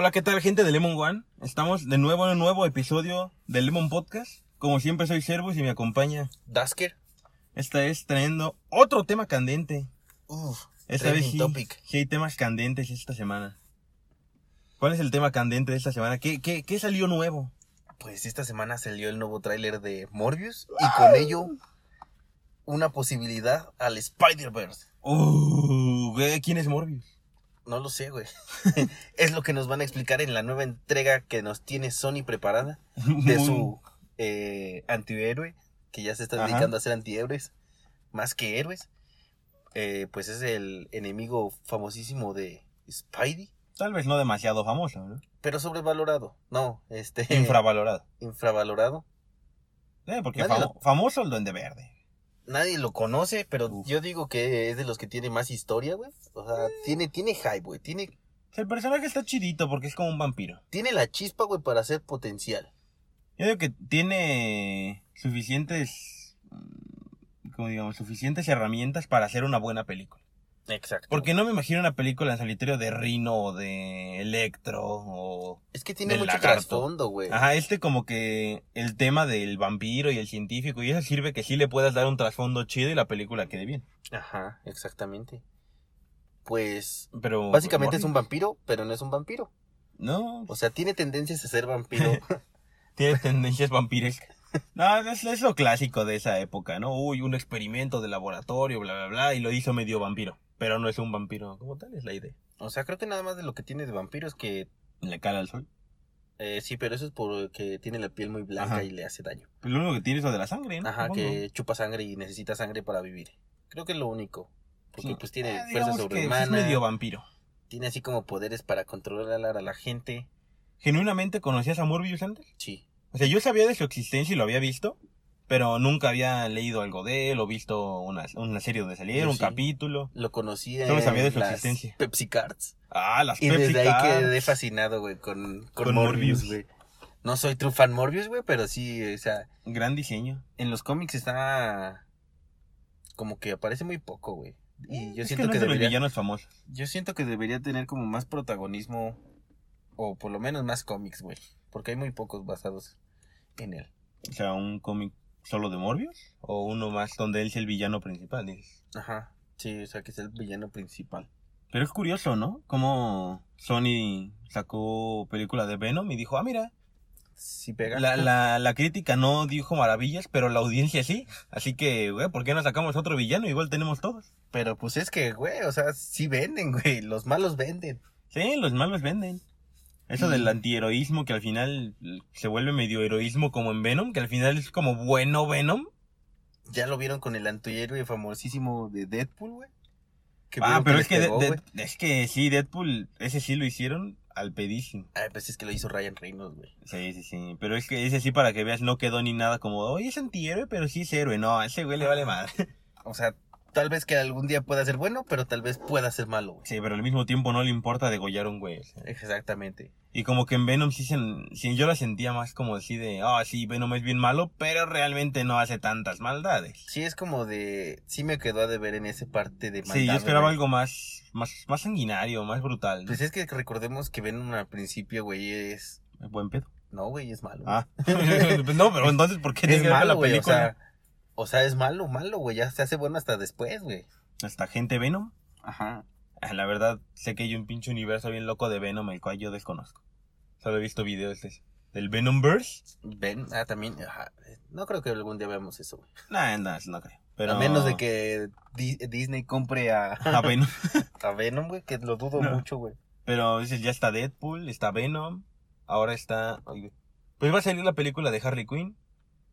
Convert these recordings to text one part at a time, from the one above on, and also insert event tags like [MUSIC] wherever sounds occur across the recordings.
Hola, ¿qué tal gente de Lemon One? Estamos de nuevo en un nuevo episodio del Lemon Podcast. Como siempre soy Servus y me acompaña. Dasker. Esta vez trayendo otro tema candente. Uf, Esta vez sí, topic. sí hay temas candentes esta semana. ¿Cuál es el tema candente de esta semana? ¿Qué, qué, qué salió nuevo? Pues esta semana salió el nuevo tráiler de Morbius y con ello una posibilidad al Spider-Verse. Uh, ¿quién es Morbius? No lo sé, güey. [LAUGHS] es lo que nos van a explicar en la nueva entrega que nos tiene Sony preparada de su eh, antihéroe, que ya se está Ajá. dedicando a ser antihéroes más que héroes. Eh, pues es el enemigo famosísimo de Spidey, Tal vez no demasiado famoso, ¿no? pero sobrevalorado. No, este. Infravalorado. [LAUGHS] infravalorado. Eh, porque famoso el Duende Verde. Nadie lo conoce, pero Uf. yo digo que es de los que tiene más historia, güey. O sea, tiene, tiene hype, güey. Tiene, El personaje está chidito porque es como un vampiro. tiene la chispa, güey, para ser potencial. Yo digo que tiene suficientes, mm, como digamos, suficientes herramientas para hacer una buena película. Exacto. Porque no me imagino una película en solitario de Rino o de Electro o... Es que tiene mucho lagarto. trasfondo, güey. Ajá, este como que el tema del vampiro y el científico y eso sirve que sí le puedas dar un trasfondo chido y la película quede bien. Ajá, exactamente. Pues, Pero... básicamente es un vampiro, pero no es un vampiro. No, O sea, tiene tendencias a ser vampiro. [LAUGHS] tiene tendencias vampirescas. No, es, es lo clásico de esa época, ¿no? Uy, un experimento de laboratorio, bla, bla, bla, y lo hizo medio vampiro. Pero no es un vampiro como tal, es la idea. o sea, creo que nada más de lo que tiene de vampiro es que, Le cala al sol. eh, sí, pero eso es porque tiene la piel muy blanca Ajá. y le hace daño. Pues lo único que tiene es lo de la sangre, ¿no? Ajá, Supongo. que chupa sangre y necesita sangre para vivir. Creo que es lo único. Porque Sí. pues tiene Eh, fuerza sobrehumana. Es medio vampiro. Tiene así como poderes para controlar a la gente. ¿Genuinamente conocías a Morbius antes? Sí. O sea, yo sabía de su existencia y lo había visto, pero nunca había leído algo de él o visto una, una serie donde saliera, Yo un sí. capítulo. Lo conocí Solo en sabía de su las existencia. Pepsi Cards. Ah, las Y Pepsi desde ahí Cards. quedé fascinado, güey, con, con, Con Morbius, güey. No soy true fan Morbius, güey, pero sí, o sea, Gran diseño. en los cómics está como que aparece muy poco, güey. Y yo es siento que no que, es de los debería famosos. yo siento que debería tener como más protagonismo o por lo menos más cómics, güey, porque hay muy pocos basados en él. O sea, un cómic solo de Morbius o uno más donde él es el villano principal, dices. Ajá. Sí, o sea, que es el villano principal. Pero es curioso, ¿no? Como Sony sacó película de Venom y dijo, ah, mira, Sí pega. la, la, la crítica no dijo maravillas, pero la audiencia sí. Así que, güey, ¿por qué no sacamos otro villano? Igual tenemos todos. Pero pues es que, güey, o sea, sí venden, güey. Los malos venden. Sí, los malos venden. Eso del antiheroísmo que al final se vuelve medio heroísmo como en Venom, que al final es como bueno Venom. Ya lo vieron con el antihéroe famosísimo de Deadpool, güey. Ah, pero es que, pegó, de- es que sí, Deadpool, ese sí lo hicieron al pedísimo. Ay, pues es que lo hizo Ryan Reynolds, güey. Sí, sí, sí. Pero es que ese sí para que veas no quedó ni nada como, oye, es antihéroe, pero sí es héroe. No, a ese güey le vale madre. O sea, tal vez que algún día pueda ser bueno, pero tal vez pueda ser malo, güey. Sí, pero al mismo tiempo no le importa degollar un güey. Exactamente. Y como que en Venom sí, se, sí yo la sentía más como así de, ah, sí, Venom es bien malo, pero realmente no hace tantas maldades. Sí, es como de... Sí me quedó a deber en esa parte de Sí, yo maldad, esperaba güey. algo más, más, más sanguinario, más brutal. Pues es que recordemos que Venom al principio, güey, es... Buen pedo. No, güey, es malo. Ah. [LAUGHS] No, pero entonces, ¿por qué es malo, la güey. O película? sea, o sea, es malo, malo, güey. Ya se hace bueno hasta después, güey. Hasta gente Venom. Ajá. Ah, La verdad, sé que hay un pinche universo bien loco de Venom, el cual yo desconozco. Solo he visto videos de- del Venomverse. Ven, ah, también, ajá. No creo que algún día veamos eso, güey. Nah, nah, no creo. Pero... A menos de que Di- Disney compre a, [LAUGHS] Ah, Venom. [LAUGHS] a Venom, güey, que lo dudo No. mucho, güey. Pero dices, ya está Deadpool, está Venom, ahora está... Pues va a salir la película de Harley Quinn,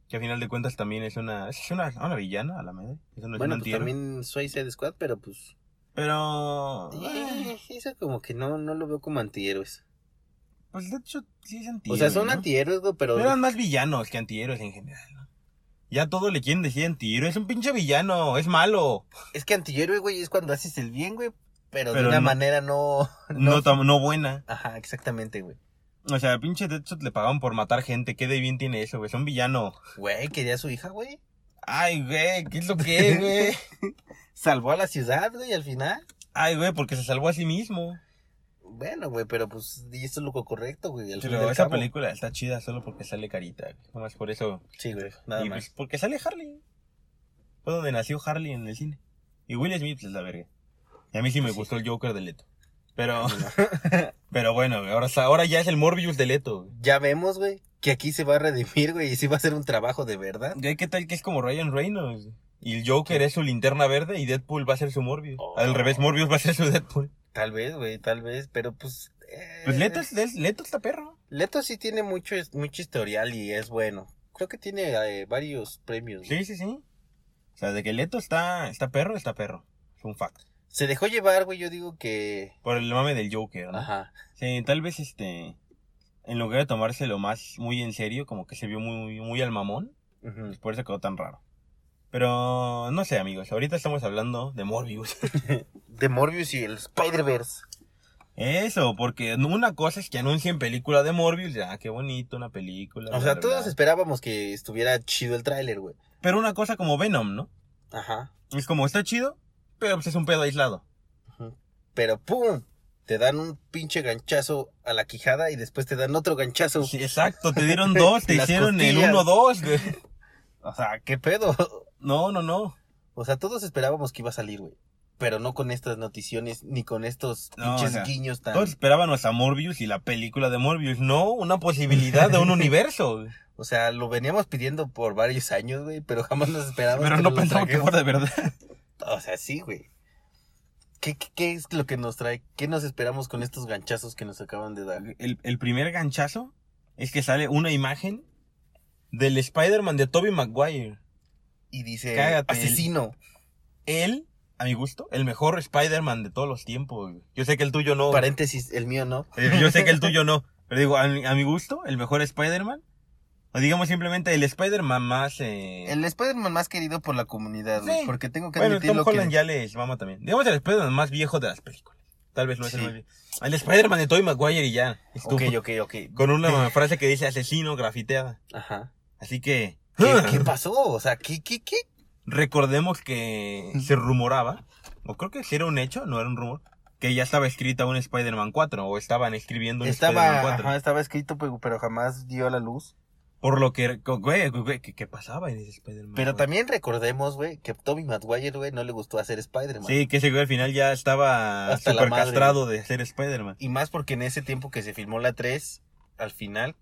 que a final de cuentas también es una... Es una, una villana, a la. Eso no bueno, pues también Suicide Squad, pero pues... Pero... eh, eso como que no, no lo veo como antihéroes. Pues de hecho sí es O antihéroe, sea, son ¿no? antihéroes, pero... Eran más villanos que antihéroes en general, ¿no? Ya todo le quieren decir antihéroe, es un pinche villano, es malo. Es que antihéroe, güey, es cuando haces el bien, güey, pero, Pero de una no- manera no... No, no buena. Ajá, exactamente, güey. O sea, pinche Deadshot le pagaban por matar gente, ¿qué de bien tiene eso, güey? Es un villano. Güey, quería a su hija, güey. Ay, güey, ¿qué es lo que es, [LAUGHS] güey? Salvó a la ciudad, güey, al final. Ay, güey, porque se salvó a sí mismo. Bueno, güey, pero pues y esto es lo correcto, güey. al Pero esa cabo. película está chida solo porque sale carita. güey. Nomás por eso. Sí, güey, nada y más. pues porque sale Harley. Fue donde nació Harley en el cine. Y Will Smith es la verga. Y a mí sí me Sí. gustó el Joker de Leto. Pero, [LAUGHS] pero bueno, ahora, ahora ya es el Morbius de Leto. güey. Ya vemos, güey, que aquí se va a redimir, güey, y sí va a ser un trabajo de verdad. ¿Qué tal que es como Ryan Reynolds? Y el Joker es su linterna verde y Deadpool va a ser su Morbius. Oh. Al revés, Morbius va a ser su Deadpool. Tal vez, güey, tal vez, pero pues... eh, Pues Leto, es, es- Leto está perro. Leto sí tiene mucho, mucho historial y es bueno. Creo que tiene eh, varios premios. güey. Sí, sí, sí. O sea, de que Leto está, está perro, está perro. Es un fact. Se dejó llevar, güey, yo digo que... Por el mame del Joker, ¿no? Ajá. Sí, tal vez este. En lugar de tomárselo más muy en serio, como que se vio muy, muy al mamón. Pues por eso quedó tan raro. Pero no sé, amigos. Ahorita estamos hablando de Morbius. [LAUGHS] De Morbius y el Spider-Verse. Eso, porque una cosa es que anuncien película de Morbius. Ya, qué bonito, una película. O bla, sea, bla, todos bla. esperábamos que estuviera chido el tráiler, güey. Pero una cosa como Venom, ¿no? Ajá. Es como, está chido, pero pues es un pedo aislado. Pero ¡pum! Te dan un pinche ganchazo a la quijada y después te dan otro ganchazo. Sí, exacto, te dieron [LAUGHS] dos, te hicieron el costillas. 1-2. güey. O sea, ¿qué pedo? No, no, no. O sea, todos esperábamos que iba a salir, güey. Pero no con estas noticiones, ni con estos No, pinches o sea, guiños tan... Todos esperábamos a Morbius y la película de Morbius. No, una posibilidad de un [LAUGHS] universo. güey. O sea, lo veníamos pidiendo por varios años, güey, pero jamás nos esperábamos. Pero que no pensamos que fuera de verdad. O sea, sí, güey. ¿Qué, qué, qué es lo que nos trae? ¿Qué nos esperamos con estos ganchazos que nos acaban de dar? El, el primer ganchazo es que sale una imagen del Spider-Man de Tobey Maguire. Y dice, Cágate, asesino. Él, a mi gusto, el mejor Spider-Man de todos los tiempos. Yo sé que el tuyo no. Paréntesis, el mío no. Eh, Yo sé que el [LAUGHS] tuyo no. Pero digo, a mi, a mi gusto, el mejor Spider-Man. O digamos simplemente el Spider-Man más... Eh... El Spider-Man más querido por la comunidad, güey. Sí. Porque tengo que Bueno, Tom Holland que... ya les mama también. Digamos el Spider-Man más viejo de las películas. Tal vez no es el más viejo. El Spider-Man de Tobey Maguire y ya. Ok, Estuvo. ok, ok. Con una frase que dice asesino grafiteada. Ajá. Así que... ¿Qué, [LAUGHS] qué pasó? O sea, ¿qué, qué, qué? Recordemos que se rumoraba, o creo que era un hecho, no era un rumor, que ya estaba escrita un Spider-Man 4, o estaban escribiendo un Spider-Man Estaba, 4. ajá, estaba escrito, pero, pero jamás dio a la luz. Por lo que, güey, güey, ¿qué, qué pasaba en ese Spider-Man? Pero güey? también recordemos, güey, que Tobey Maguire, güey, no le gustó hacer Spider-Man. Sí, que ese güey al final ya estaba Hasta super castrado de ser Spider-Man. Y más porque en ese tiempo que se filmó la 3, al final,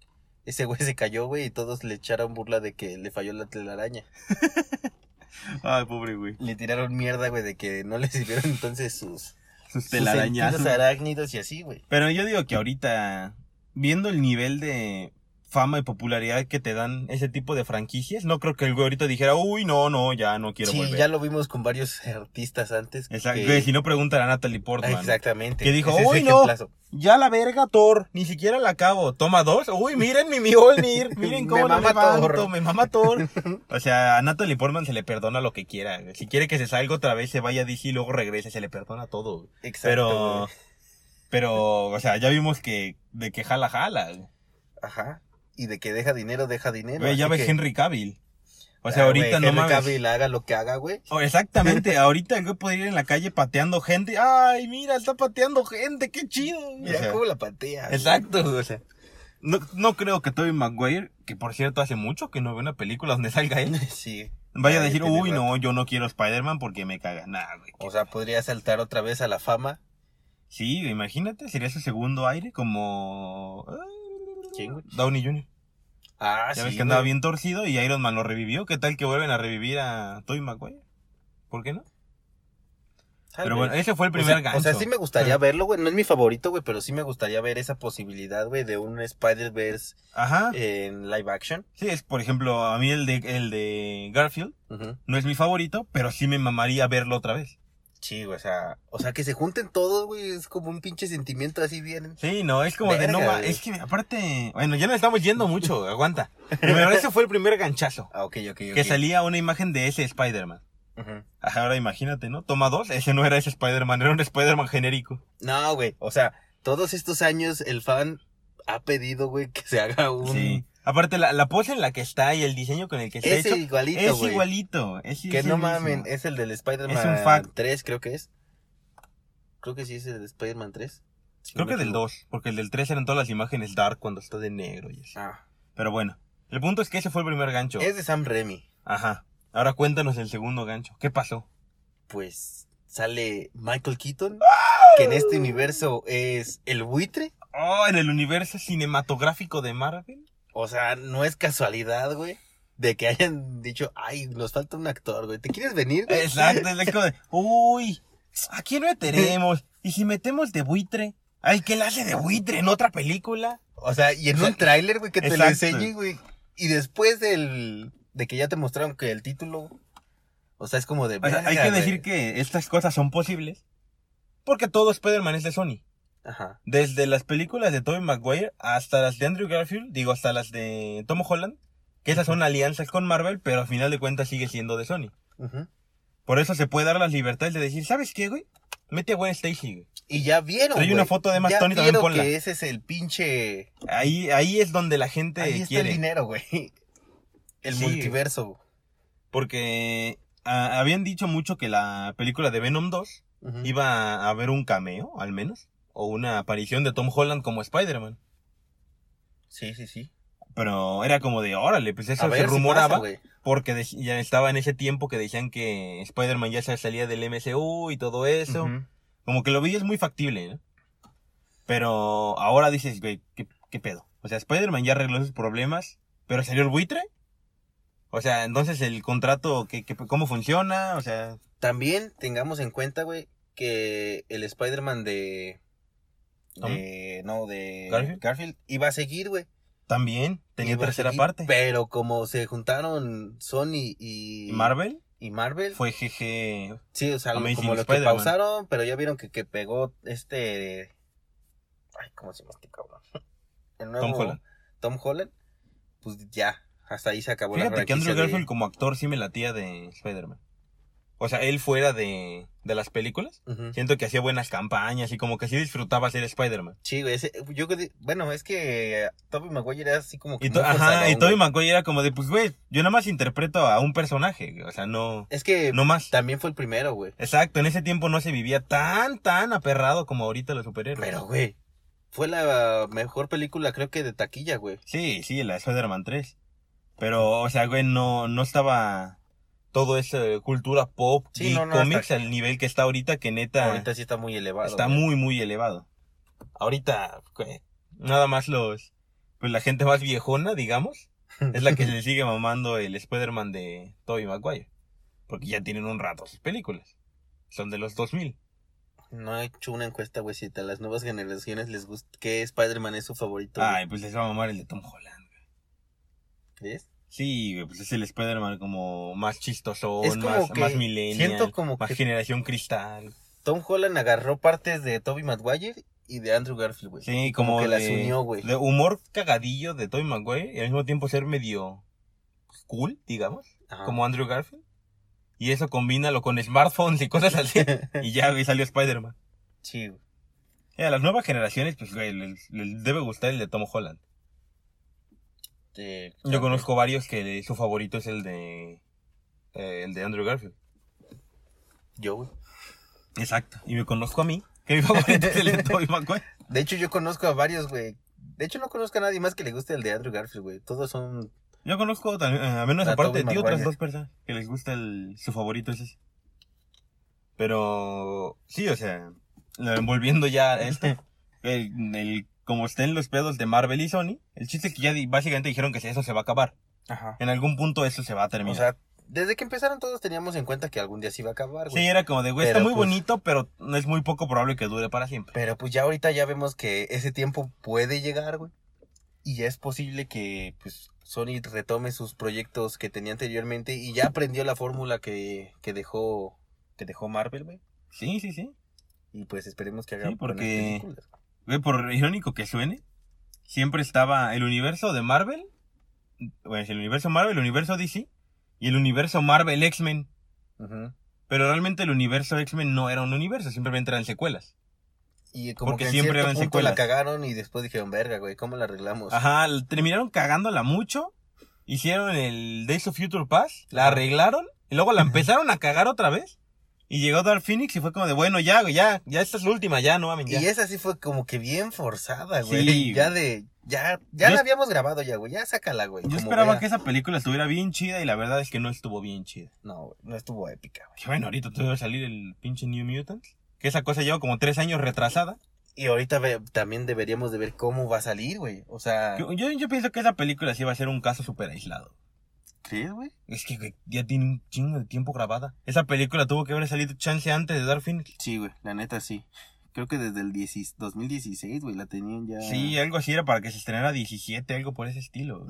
ese güey se cayó, güey, y todos le echaron burla de que le falló la telaraña. [LAUGHS] Ay, pobre güey. Le tiraron mierda, güey, de que no le sirvieron entonces sus, Sus sus telarañazos. sentidos arácnidos y así, güey. Pero yo digo que ahorita, viendo el nivel de fama y popularidad que te dan ese tipo de franquicias, no creo que el güey ahorita dijera, uy, no, no, ya no quiero Sí, volver. ya lo vimos con varios artistas antes. Exacto, que- si no preguntan a Natalie Portman. Exactamente. Que dijo, "Uy, no". Ya la verga, Thor, ni siquiera la acabo. Toma dos. Uy, miren mi Mjolnir, [LAUGHS] miren Me cómo mama levanto, Thor. me mama Thor. [LAUGHS] O sea, a Natalie Portman se le perdona lo que quiera. Si quiere que se salga otra vez, se vaya a DC y luego regrese, se le perdona todo. Exacto. Pero, pero, o sea, ya vimos que, de que jala, jala. Ajá. Y de que deja dinero, deja dinero. Güey, ya que- Henry Cavill. O sea, Ah, ahorita güey, no Henry mames. Cavill haga lo que haga, güey. Oh, exactamente, [LAUGHS] ahorita el güey puede ir en la calle pateando gente. Ay, mira, está pateando gente, qué chido. O Mira sea, cómo la patea. güey. Exacto, o sea. No, no creo que Tobey Maguire, que por cierto hace mucho que no ve una película donde salga él, [LAUGHS] Sí. vaya a decir, uy, rato. no, yo no quiero Spider-Man porque me caga. Nah, güey. O sea, podría saltar otra vez a la fama. Sí, imagínate, sería su segundo aire como... ¿Quién, güey? Downey Jr. Ah, Ya sí. ves que andaba güey. bien torcido y Iron Man lo revivió. ¿Qué tal que vuelven a revivir a Tobey Maguire? ¿Por qué no? Tal Pero vez. bueno, ese fue el O primer sea, gancho. O sea, sí me gustaría verlo, güey. No es mi favorito, güey, pero sí me gustaría ver esa posibilidad, güey, de un Spider-Verse en live action. Sí, es por ejemplo, a mí el de, el de Garfield no es mi favorito, pero sí me mamaría verlo otra vez. Sí, güey, o sea, o sea, que se junten todos, güey, es como un pinche sentimiento así bien. Sí, no, es como de no va, güey. es que aparte, bueno, ya nos estamos yendo mucho, [LAUGHS] aguanta. Primero ese fue el primer ganchazo, Ah, ok, ok, ok. que salía una imagen de ese Spider-Man. Ajá, Ahora imagínate, ¿no? Toma dos, ese no era ese Spider-Man, era un Spider-Man genérico. No, güey, o sea, todos estos años el fan ha pedido, güey, que se haga un... Sí. Aparte, la, la pose en la que está y el diseño con el que está Ese hecho igualito, es igualito. Es, Que es no mismo. mamen, es el del Spider-Man Es un fact. 3, creo que es. Creo que sí es el de Spider-Man 3. Si Creo no que del equivoco. 2, porque el del 3 eran todas las imágenes dark cuando está de negro y así. Ah. Pero bueno, el punto es que ese fue el primer gancho. Es de Sam Raimi. Ajá. Ahora cuéntanos el segundo gancho. ¿Qué pasó? Pues sale Michael Keaton, que en este universo es el buitre. Oh, en el universo cinematográfico de Marvel. O sea, no es casualidad, güey. De que hayan dicho, ay, nos falta un actor, güey. ¿Te quieres venir? güey?" Exacto, es como de, uy, ¿a quién meteremos? ¿Y si metemos de buitre? Ay, ¿qué le hace de buitre en otra película? O sea, y en un tráiler, güey, que te lo exacto. enseñe, güey. Y después del, de que ya te mostraron que el título, o sea, es como de... O sea, hay "Verga, que güey". decir que estas cosas son posibles porque todo Spider-Man es de Sony. Ajá. Desde las películas de Tobey Maguire hasta las de Andrew Garfield, digo, hasta las de Tom Holland, que esas son alianzas con Marvel, pero al final de cuentas sigue siendo de Sony. Por eso se puede dar las libertades de decir, ¿sabes qué, güey? Mete a Gwen Stacy, güey. Y ya vieron, güey. una foto de Emma Ya Stone y también ponla. que ese es el pinche... Ahí, ahí es donde la gente Ahí está quiere. el dinero, güey. [LAUGHS] El Sí. multiverso. Porque ah, habían dicho mucho que la película de Venom 2 Ujú. iba a haber un cameo, al menos, o una aparición de Tom Holland como Spider-Man. Sí, sí, sí. Pero era como de, órale, pues eso A se ver si rumoraba, pasa, güey. porque ya estaba en ese tiempo que decían que Spider-Man ya se salía del MCU y todo eso. Ujú. Como que lo veías muy factible, ¿no? Pero ahora dices, güey, ¿qué, qué pedo? O sea, Spider-Man ya arregló sus problemas, pero salió el buitre. O sea, entonces el contrato, ¿qué, qué- cómo funciona? O sea, También tengamos en cuenta, güey, que el Spider-Man de... de no, de ¿Garfield? iba a seguir, güey. también tenía tercera seguir, parte. Pero como se juntaron Sony y... ¿Y Marvel Y Marvel. fue GG. Sí, o sea, Amazing como lo que pausaron, pero ya vieron que, que pegó este... Ay, ¿cómo se llama este cabrón? [LAUGHS] El nuevo Tom Holland. Tom Holland. Pues ya, hasta ahí se acabó la Fíjate que franquicia Andrew de- Garfield como actor sí me latía de Spider-Man. O sea, él fuera de, de las películas, siento que hacía buenas campañas y como que sí disfrutaba ser Spider-Man. Sí, güey, ese- yo bueno, es que Tobey Maguire era así como que Y, to- ajá, y Tobey. Maguire era como de, pues, güey, yo nada más interpreto a un personaje, o sea, no, Es que no más. también fue el primero, güey. Exacto, en ese tiempo no se vivía tan, tan aperrado como ahorita los superhéroes. Pero, güey, fue la mejor película creo que de taquilla, güey. Sí, sí, la de Spider-Man 3. Pero, o sea, güey, no, no estaba todo esa cultura pop Sí, y no, no, cómics al nivel que está ahorita, que neta Ahorita sí está muy elevado. está muy, muy elevado. Ahorita, nada más los, pues la gente más viejona, digamos, es la que [LAUGHS] le sigue mamando el Spider-Man de Tobey Maguire. Porque ya tienen un rato sus películas. Son de los 2000. No he hecho una encuesta, güey, si a las nuevas generaciones les gusta qué Spider-Man es su favorito. güey. Ay, pues les va a mamar el de Tom Holland. güey. ¿Crees? Sí, güey, pues es el Spider-Man como más Es como más, que más millennial, siento como más que- generación cristal. Tom Holland agarró partes de Tobey Maguire y de Andrew Garfield, güey. Sí, como, que las unió, güey. de humor cagadillo de Tobey Maguire y al mismo tiempo ser medio cool, digamos, Ajá. como Andrew Garfield. Y eso combínalo con smartphones y cosas así. [LAUGHS] y ya, güey, salió Spider-Man. Sí, güey. Y a las nuevas generaciones, pues, güey, les, les debe gustar el de Tom Holland. Eh, Yo conozco varios que su favorito es el de eh, el de Andrew Garfield. Yo, güey. Exacto. Y me conozco a mí, que mi [LAUGHS] favorito es el de Tobey Maguire. De hecho, yo conozco a varios, güey. De hecho, no conozco a nadie más que le guste el de Andrew Garfield, güey. Todos son... Yo conozco también, eh, a menos A aparte de ti, otras dos personas que les gusta el, su favorito es ese. Pero, sí, o sea, volviendo ya a [LAUGHS] el, el- como estén los pedos de Marvel y Sony, el chiste es que ya básicamente dijeron que eso se va a acabar. Ajá. En algún punto eso se va a O terminar. sea, desde que empezaron todos teníamos en cuenta que algún día se iba a acabar, güey. sí, era como de, güey, está muy pues- bonito, pero es muy poco probable que dure para siempre. Pero pues ya ahorita ya vemos que ese tiempo puede llegar, güey. Y ya es posible que pues Sony retome sus proyectos que tenía anteriormente y ya aprendió la fórmula que, que dejó que dejó Marvel, güey. Sí, sí, sí. Y pues esperemos que haga Sí, porque-. Güey, por irónico que suene, siempre estaba el universo de Marvel, bueno, el universo Marvel, el universo DC y el universo Marvel X-Men. Pero realmente el universo X-Men no era un universo, simplemente eran secuelas. Y como Porque que en siempre cierto eran punto la secuelas. cagaron y después dijeron, verga, güey, ¿cómo la arreglamos? Ajá, terminaron cagándola mucho, hicieron el Days of Future Past, la arreglaron y luego la [LAUGHS] empezaron a cagar otra vez. Y llegó Dark Phoenix y fue como de, bueno, ya, güey, ya, ya esta es la última, ya, no mames, ya. Y esa sí fue como que bien forzada, güey. Sí, ya de, ya, ya Yo- la habíamos grabado ya, güey. Ya sácala, güey. Yo esperaba vea. que esa película estuviera bien chida y la verdad es que no estuvo bien chida. No, güey, no estuvo épica, güey. Bueno, ahorita te va a salir el pinche New Mutants. Que esa cosa lleva como tres años retrasada. Y ahorita ve- también deberíamos de ver cómo va a salir, güey. O sea, Yo, yo, yo pienso que esa película sí va a ser un caso súper aislado. ¿Crees, güey? Es que güey, ya tiene un chingo de tiempo grabada. Esa película tuvo que haber salido chance antes de Dark Phoenix. Sí, güey, la neta sí. Creo que desde el 10 2016, güey, la tenían ya. Sí, algo así era para que se estrenara 17, algo por ese estilo.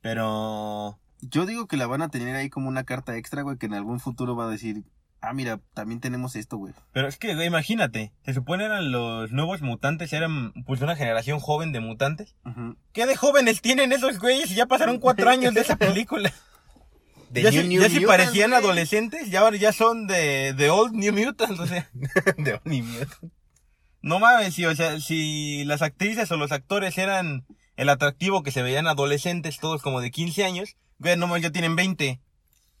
Pero Yo digo que la van a tener ahí como una carta extra, güey, que en algún futuro va a decir, ah, mira, también tenemos esto, güey. Pero es que, güey, imagínate, se supone eran los nuevos mutantes, eran pues una generación joven de mutantes. ¿Qué de jóvenes tienen esos güeyes? Ya pasaron cuatro [LAUGHS] años de esa película. De ya New- si, New ya si parecían adolescentes, ya, ya son de, de Old New Mutants, o sea. [LAUGHS] de New Mutants. No mames, sí, o sea, si las actrices o los actores eran el atractivo que se veían adolescentes, todos como de 15 años, güey, no mames, ya tienen 20.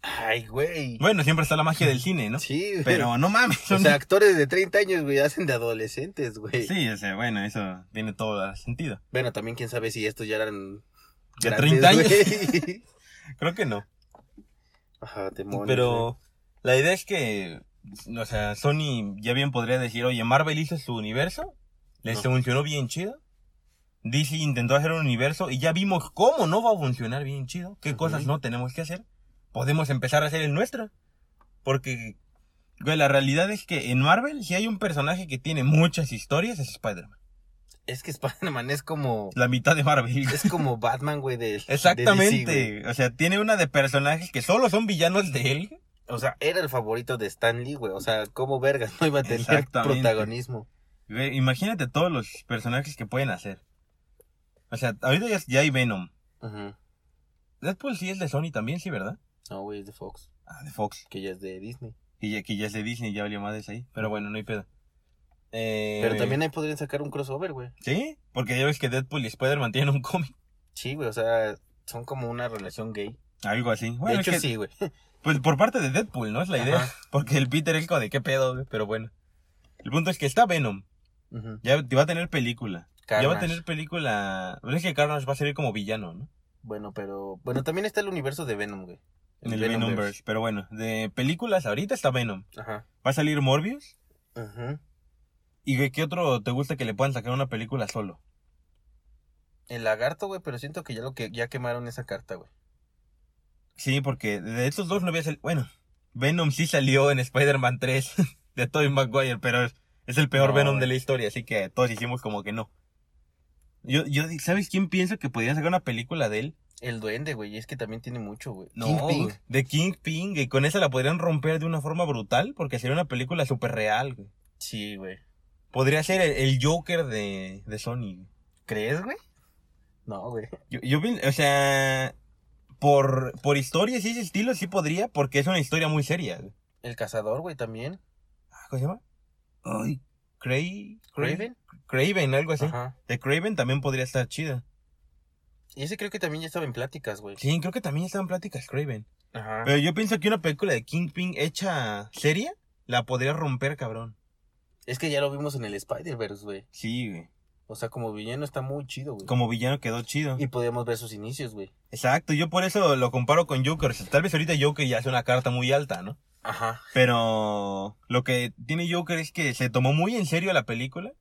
Ay, güey. Bueno, siempre está la magia del cine, ¿no? Sí, güey. Pero no mames, O sea, actores de 30 años, güey, hacen de adolescentes, güey. Sí, o sea, bueno, eso tiene todo sentido. Bueno, también quién sabe si estos ya eran. De grandes, 30 años. güey. [LAUGHS] Creo que no. Ajá, demonios. Pero la idea es que, o sea, Sony ya bien podría decir, oye, Marvel hizo su universo, les funcionó bien chido. DC intentó hacer un universo y ya vimos cómo no va a funcionar bien chido, qué cosas no tenemos que hacer. Podemos empezar a hacer el nuestro. Porque, güey, la realidad es que en Marvel, si hay un personaje que tiene muchas historias, es Spider-Man. Es que Spider-Man es como. La mitad de Marvel. Es como Batman, güey, de. [LAUGHS] Exactamente. de DC, güey. o sea, tiene una de personajes que solo son villanos de él. o sea, era el favorito de Stan Lee, güey. O sea, como vergas no iba a tener protagonismo. Güey, imagínate todos los personajes que pueden hacer. O sea, ahorita ya, ya hay Venom. Ujú. Deadpool sí es de Sony también, sí, ¿verdad? No, güey, es de Fox. Ah, de Fox. Que ya es de Disney. Y ya, que ya es de Disney, ya valió más ahí. Pero bueno, no hay pedo. Eh, Pero también ahí podrían sacar un crossover, güey. Sí, porque ya ves que Deadpool y Spider-Man tienen un cómic. Sí, güey, o sea, son como una relación gay. Algo así. Bueno, de es hecho, que, sí, güey. [LAUGHS] Pues por parte de Deadpool, ¿no? Es la idea. Ajá. Porque el Peter es como de qué pedo, güey, pero bueno. El punto es que está Venom. Ujú. Ya te va a tener película. Ya va a tener película. Pero es que Carnage va a salir como villano, ¿no? Bueno, pero. Bueno, también está el universo de Venom, güey. En el Venomverse. Venomverse. Pero bueno, de películas ahorita está Venom. Ajá. Va a salir Morbius. Ujú. ¿Y qué otro te gusta que le puedan sacar una película solo? El lagarto, güey, pero siento que ya lo que ya quemaron esa carta, güey. Sí, porque de estos dos no había salido. Bueno, Venom sí salió en Spider-Man 3 [LAUGHS] de Tobey Maguire, pero es, es el peor No, Venom güey. de la historia, así que todos hicimos como que no. Yo, yo, ¿sabes quién pienso que podrían sacar una película de él? El duende, güey, es que también tiene mucho, güey. No, Kingpin. de Kingpin, y con esa la podrían romper de una forma brutal, porque sería una película súper real, güey. Sí, güey. Podría ser el, el Joker de, de Sony. güey. ¿Crees, güey? No, güey. Yo, yo, o sea, por, por historias y ese estilo sí podría, porque es una historia muy seria. güey. El cazador, güey, también. Ah, ¿Cómo se llama? Ay, Cray, Craven. Craven, algo así. Ajá. De Craven también podría estar chida. Y ese creo que también ya estaba en pláticas, güey. Sí, creo que también estaban pláticas Craven. Ajá. Pero yo pienso que una película de Kingpin hecha seria la podría romper, cabrón. Es que ya lo vimos en el Spider-Verse, güey. Sí, güey. O sea, como villano está muy chido, güey. Como villano quedó chido. Y podíamos ver sus inicios, güey. Exacto, yo por eso lo comparo con Joker. O sea, tal vez ahorita Joker ya es una carta muy alta, ¿no? Ajá. Pero lo que tiene Joker es que se tomó muy en serio la película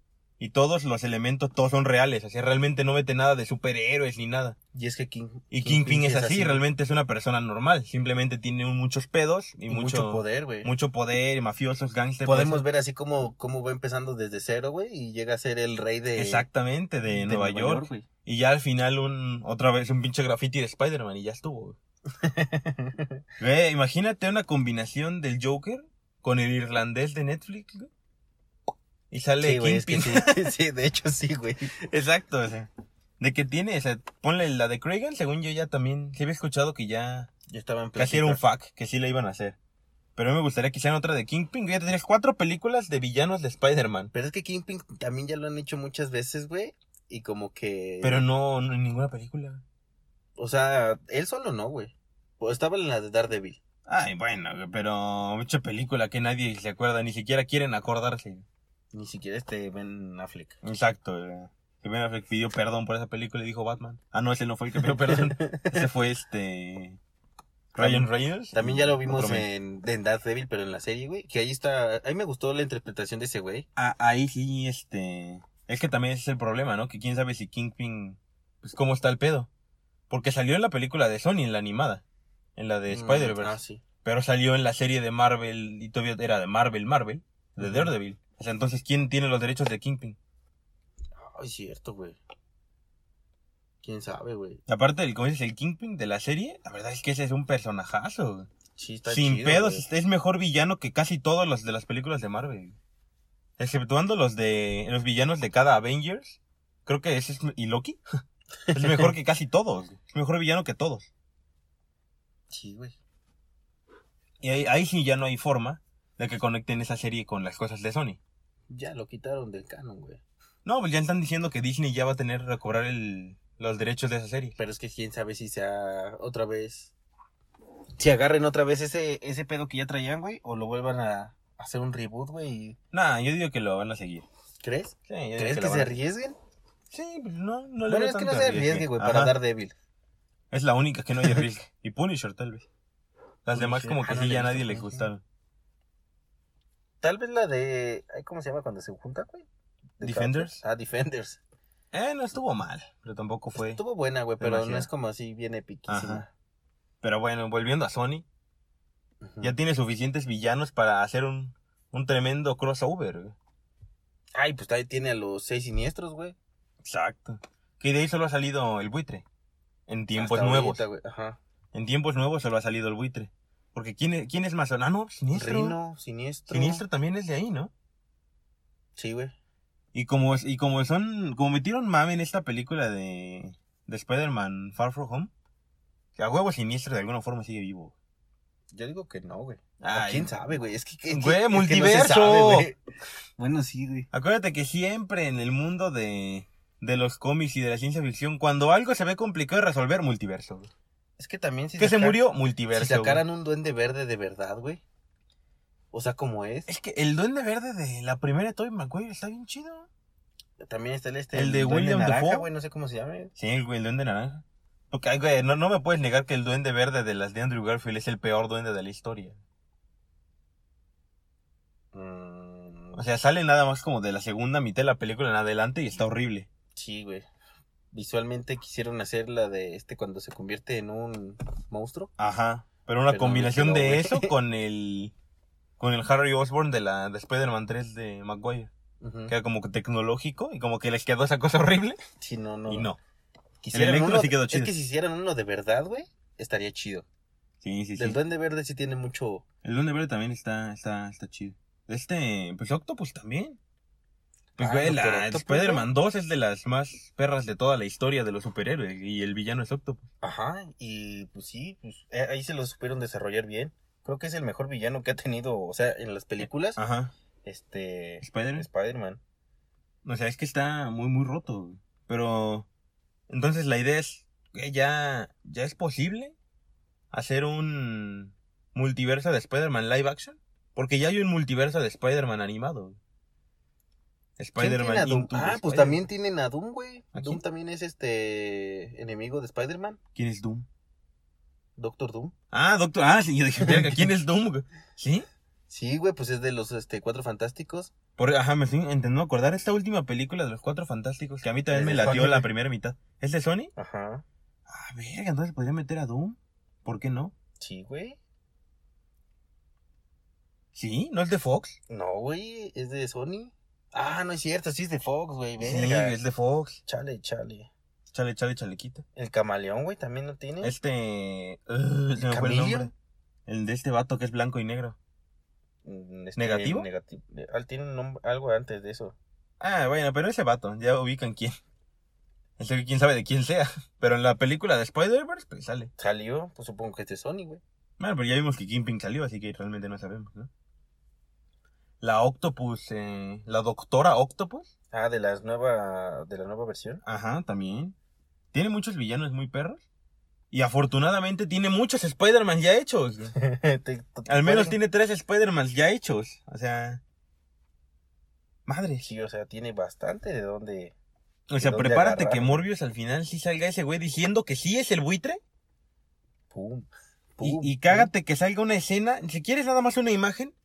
y todos los elementos, todos son reales. O sea, realmente no mete nada de superhéroes ni nada. Y es que King, Y Kingpin sí es así, realmente es una persona normal. Simplemente tiene muchos pedos y, Y mucho, mucho poder, güey. Mucho poder, y mafiosos, gángsters. Podemos ver así como, como va empezando desde cero, güey, y llega a ser el rey de... Exactamente, de, de Nueva, York. Y ya al final un, otra vez un pinche graffiti de Spider-Man y ya estuvo. güey. [LAUGHS] Imagínate una combinación del Joker con el irlandés de Netflix. güey. Y sale sí, güey, es que Kingpin. sí, [LAUGHS] sí, de hecho sí, güey. Exacto, o sea. De que tiene, o sea, ponle la de Cregan, según yo ya también, se había escuchado que ya Ya estaba en casi era un fuck, que sí la iban a hacer. Pero me gustaría que hicieran otra de Kingpin, ya tendrías cuatro películas de villanos de Spider-Man. Pero es que Kingpin también ya lo han hecho muchas veces, güey, y como que... Pero no, no en ninguna película. O sea, él solo no, güey. O estaba en la de Daredevil. Ay, bueno, pero mucha película que nadie se acuerda, ni siquiera quieren acordarse. Ni siquiera este Ben Affleck. Exacto. Que Ben Affleck pidió perdón por esa película y dijo Batman. Ah, no, ese no fue el que [LAUGHS] pidió perdón. ese fue este... Ryan Reynolds. También ya lo vimos en, en Daredevil, pero en la serie, güey. Que ahí está. A mí me gustó la interpretación de ese güey. Ah, ahí sí, este... Es que también ese es el problema, ¿no? Que quién sabe si Kingpin... Pues cómo está el pedo. Porque salió en la película de Sony, en la animada. En la de Mm, Spider-Verse. Ah, sí. Pero salió en la serie de Marvel y todavía era de Marvel, Marvel, de. Daredevil. O sea, entonces, ¿quién tiene los derechos de Kingpin? Ay, cierto, güey. Quién sabe, güey. Aparte del, como dices, el Kingpin de la serie, la verdad es que ese es un personajazo. güey. Sí, está Sin chido, pedos, güey. es mejor villano que casi todos los de las películas de Marvel. Exceptuando los de los villanos de cada Avengers. Creo que ese es... ¿Y Loki? [LAUGHS] es mejor que casi todos. Es mejor villano que todos. Sí, güey. Y ahí, ahí sí ya no hay forma de que conecten esa serie con las cosas de Sony. Ya lo quitaron del canon, güey. No, pues ya están diciendo que Disney ya va a tener que recobrar el, los derechos de esa serie. Pero es que quién sabe si sea otra vez. Si agarren otra vez ese, ese pedo que ya traían, güey. O lo vuelvan a hacer un reboot, güey. Nah, yo digo que lo van a seguir. ¿Crees? Sí, yo ¿Crees que, se arriesguen? Sí, pues no, no le Bueno, es que no se arriesgue. güey, para dar débil. Es la única que no hay arriesgue. Y Punisher, tal vez. Las demás como que ah, no sí ya nadie visto le Punisher. gustaron. Tal vez la de. ay, ¿Cómo se llama cuando se juntan, güey? De Defenders. Carter. Ah, Defenders. Eh, no estuvo mal, pero tampoco fue. Estuvo buena, güey, pero no es como así bien epiquísima. Ajá. Pero bueno, volviendo a Sony, ya tiene suficientes villanos para hacer un, un tremendo crossover. güey. Ay, pues ahí tiene a los seis siniestros, güey. Exacto. Que de ahí solo ha salido el buitre. En tiempos Hasta nuevos. ahorita, güey. Ajá. En tiempos nuevos solo ha salido el buitre. Porque ¿quién es, quién es más? Ah, no, Siniestro. Rino, siniestro. Siniestro también es de ahí, ¿no? Sí, güey. Y como, y como son, como metieron mame en esta película de, de Spider-Man Far From Home, que a huevo Siniestro de alguna forma sigue vivo. Yo digo que no, güey. O Ay, ¿Quién sabe, güey? Es que. es Güey, es que no se multiverso. sabe, güey. bueno, sí, güey. Acuérdate que siempre en el mundo de, de los cómics y de la ciencia ficción, cuando algo se ve complicado de resolver, multiverso. güey. Es que también si que se murió, Si multiverso. güey. sacaran un duende verde de verdad, güey. O sea, como es. Es que el duende verde de la primera de Tobey Maguire está bien chido. También está el este. El de duende William naranja, Dafoe. güey, no sé cómo se llame. Sí, el, el duende naranja. Porque, güey, no, no me puedes negar que el duende verde de las de Andrew Garfield es el peor duende de la historia. Mm, O sea, sale nada más como de la segunda mitad de la película en adelante y está horrible. sí, güey. Visualmente quisieron hacer la de este cuando se convierte en un monstruo. Ajá. Pero una Pero combinación de eso [LAUGHS] con el con el Harry Osborn de la de Spider-Man 3 de Maguire. Ujú. Que era como tecnológico y como que les quedó esa cosa horrible. Sí, no, no. Y no. Quisieran elenco uno- sí quedó chido. Es que si hicieran uno de verdad, güey, estaría chido. Sí, sí, sí. Del Duende Verde sí tiene mucho. El duende verde también está, está, está chido. Este, pues Octopus también. Pues Ah, güey, Doctor la Spider-Man 2 es de las más perras de toda la historia de los superhéroes. Y el villano es Octopus. Ajá, y pues sí, pues eh, ahí se lo supieron desarrollar bien. Creo que es el mejor villano que ha tenido, o sea, en las películas, Ajá. este, Spider-Man. Spider-Man. O sea, es que está muy, muy roto. güey. Pero, entonces la idea es, que ya, ya es posible hacer un multiverso de Spider-Man live action. Porque ya hay un multiverso de Spider-Man animado. güey. ¿Quién tiene Spider-Man a? Into Ah, pues también tienen a Doom, güey. ¿A Doom también es este enemigo de Spider-Man, ¿Quién es Doom? Doctor Doom. Ah, doctor. Ah, sí, yo dije, [LAUGHS] ¿quién es Doom? güey? ¿Sí? Sí, güey, pues es de los este cuatro fantásticos. Por, ajá, me estoy intentando acordar esta última película de los Cuatro Fantásticos que a mí también me latió Sony, la güey. primera mitad. ¿Es de Sony? Ajá. Ah, verga, entonces podría meter a Doom. ¿Por qué no? Sí, güey. ¿Sí? ¿No es de Fox? No, güey, es de Sony. Ah, no es cierto, sí es de Fox, güey. Sí, Verga. es de Fox. Chale, chale. Chale, chale, chalequita. El camaleón, güey, también lo tiene. Este. uh, se me fue el nombre. El de este vato que es blanco y negro. Mm, este, ¿Negativo? negati- ah, tiene un nombre, algo antes de eso. Ah, bueno, pero ese vato, ya ubican quién. Ese quién sabe de quién sea. Pero en la película de Spider-Verse, pues sale. Salió, pues supongo que es de Sony, güey. Bueno, pero ya vimos que Kingpin salió, así que realmente no sabemos, ¿no? La Octopus, eh, la doctora Octopus, Ah, de las nueva, de la nueva versión. ajá, también. Tiene muchos villanos muy perros. Y afortunadamente tiene muchos Spider-Man ya hechos. [LAUGHS] Al menos tiene tres Spider-Man ya hechos. O sea. Madre. Sí, o sea, tiene bastante de dónde. O sea, ¿De dónde prepárate agarrar? que Morbius al final sí salga ese güey diciendo que sí es el buitre. Pum. Y, pum, y pum. cágate que salga una escena. Si quieres nada más una imagen.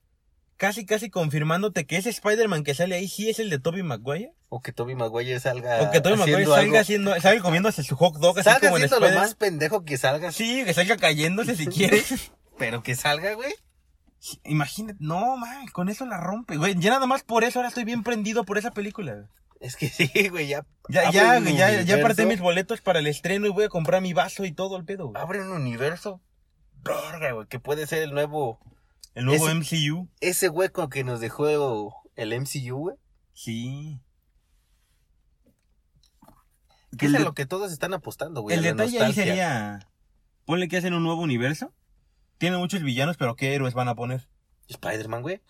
Casi, casi confirmándote que ese Spider-Man que sale ahí sí es el de Tobey Maguire. O que Toby Maguire salga. o que Tobey Maguire salga algo- haciendo, salga comiéndose su hot dog así Salga como en haciendo lo más pendejo que salga. Sí, que salga cayéndose si quieres. Pero que salga, güey. Imagínate, no, man, con eso la rompe, güey. Ya nada más por eso ahora estoy bien prendido por esa película. güey. Es que sí, güey, ya. Ya, ya, güey, ya, ya aparté mis boletos para el estreno y voy a comprar mi vaso y todo el pedo, güey. Abre un universo. Verga, güey, que puede ser el nuevo. El nuevo ese- MCU. Ese hueco que nos dejó el MCU, güey. Sí. Que es a lo que todos están apostando, güey. el detalle ahí sería, ponle que hacen un nuevo universo. Tienen muchos villanos, pero ¿qué héroes van a poner? Spider-Man, güey.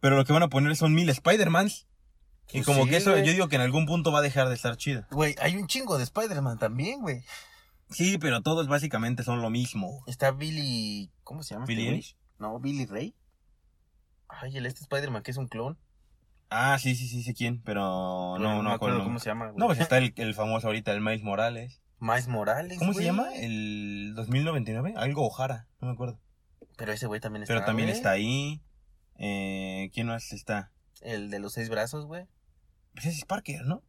Pero lo que van a poner son mil Spider-Mans. Y Pues como sí, que eso, güey. yo digo que en algún punto va a dejar de estar chido. Güey, hay un chingo de Spider-Man también, güey. Sí, pero todos básicamente son lo mismo. Está Billy. ¿Cómo se llama? este ¿Billy? Eilish? No, Billy Ray. Ay, el este Spider-Man que es un clon. Ah, sí, sí, sí, sé quién, pero Pero no, no, me acuerdo. cómo se llama, güey. No, pues está el, el famoso ahorita, el Miles Morales. Miles Morales. ¿Cómo se güey. llama? El 2099. Algo Ojara, no me acuerdo. Pero ese güey también está. Pero también güey. está ahí. Eh, ¿Quién más está? El de los seis brazos, güey. Pues ese es Parker, ¿no?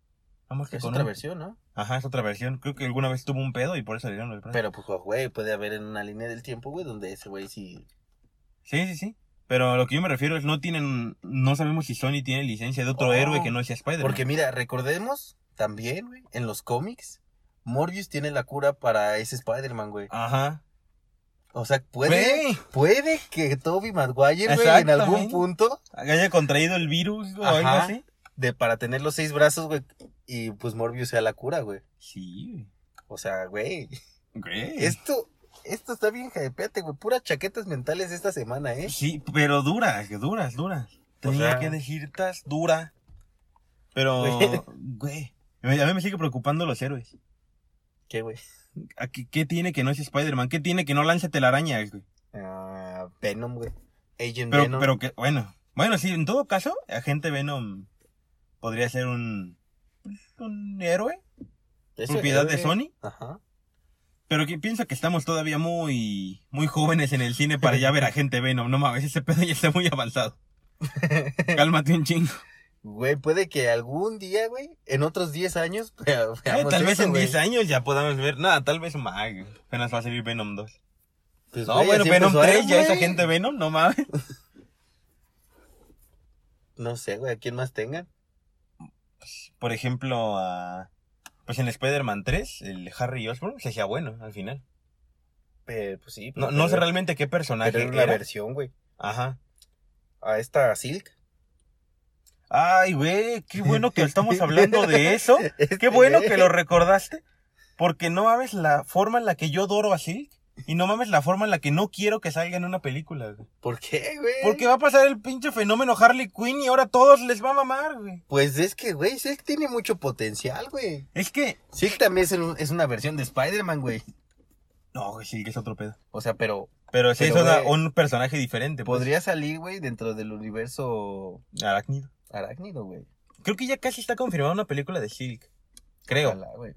Vamos que Es con otra un- versión, ¿no? Ajá, es otra versión. Creo que alguna vez tuvo un pedo y por eso le dieron el brazo. Pero pues, güey, puede haber en una línea del tiempo, güey, donde ese güey sí. Sí, sí, sí. Pero a lo que yo me refiero es no tienen, no sabemos si Sony tiene licencia de otro Oh. héroe que no sea Spider-Man. Porque mira, recordemos también, güey, en los cómics, Morbius tiene la cura para ese Spider-Man, güey. Ajá. O sea, puede, Güey, puede que Toby Maguire, güey, en algún punto, haya contraído el virus o algo así. de para tener los seis brazos, güey, y pues Morbius sea la cura, güey. Sí, O sea, güey, güey. esto, esto está bien hypeate, güey, puras chaquetas mentales esta semana, ¿eh? Sí, pero duras, duras, duras. Tenía sea- que decirtas dura. Pero, [LAUGHS] Güey. a mí me sigue preocupando los héroes. ¿Qué, güey? ¿A ¿Qué, qué tiene que no es Spider-Man? ¿Qué tiene que no lance telaraña, güey? Ah, Venom, güey. Agent Pero, Venom. pero que, bueno, bueno, sí, en todo caso, agente Venom podría ser un, un héroe, propiedad de Sony. Ajá. Pero que pienso que estamos todavía muy, muy jóvenes en el cine para ya ver a agente Venom. No mames, ese pedo ya está muy avanzado. [LAUGHS] Cálmate un chingo. Güey, puede que algún día, güey, en otros 10 años, [LAUGHS] Eh, tal vez en güey. 10 años ya podamos ver. Nada, tal vez más. Apenas va a salir Venom 2. Pues, No, güey, bueno, Venom empezó 3 ya Iron es Man. agente Venom, no mames. [LAUGHS] No sé, güey, ¿a quién más tengan? Por ejemplo, a- pues en Spider-Man 3, el Harry Osborn se hacía bueno al final. Eh, pues sí. No, pero- no sé realmente qué personaje Pero era una era. versión, güey. Ajá. A esta Silk. Ay, güey, qué bueno que estamos hablando de [LAUGHS] eso. Este Qué bueno que lo recordaste. Porque no mames la forma en la que yo adoro a Silk. Y no mames la forma en la que no quiero que salga en una película, güey. ¿Por qué, güey? Porque va a pasar el pinche fenómeno Harley Quinn y ahora a todos les va a mamar, güey. Pues es que, güey, Silk tiene mucho potencial, güey. Es que... Silk también es, un- es una versión de Spider-Man, güey. No, güey, Silk es otro pedo. O sea, pero Pero sí Pero, es una- güey, un personaje diferente. pues. podría salir, güey, dentro del universo Arácnido. arácnido, güey. Creo que ya casi está confirmada una película de Silk. Creo. Ojalá, güey.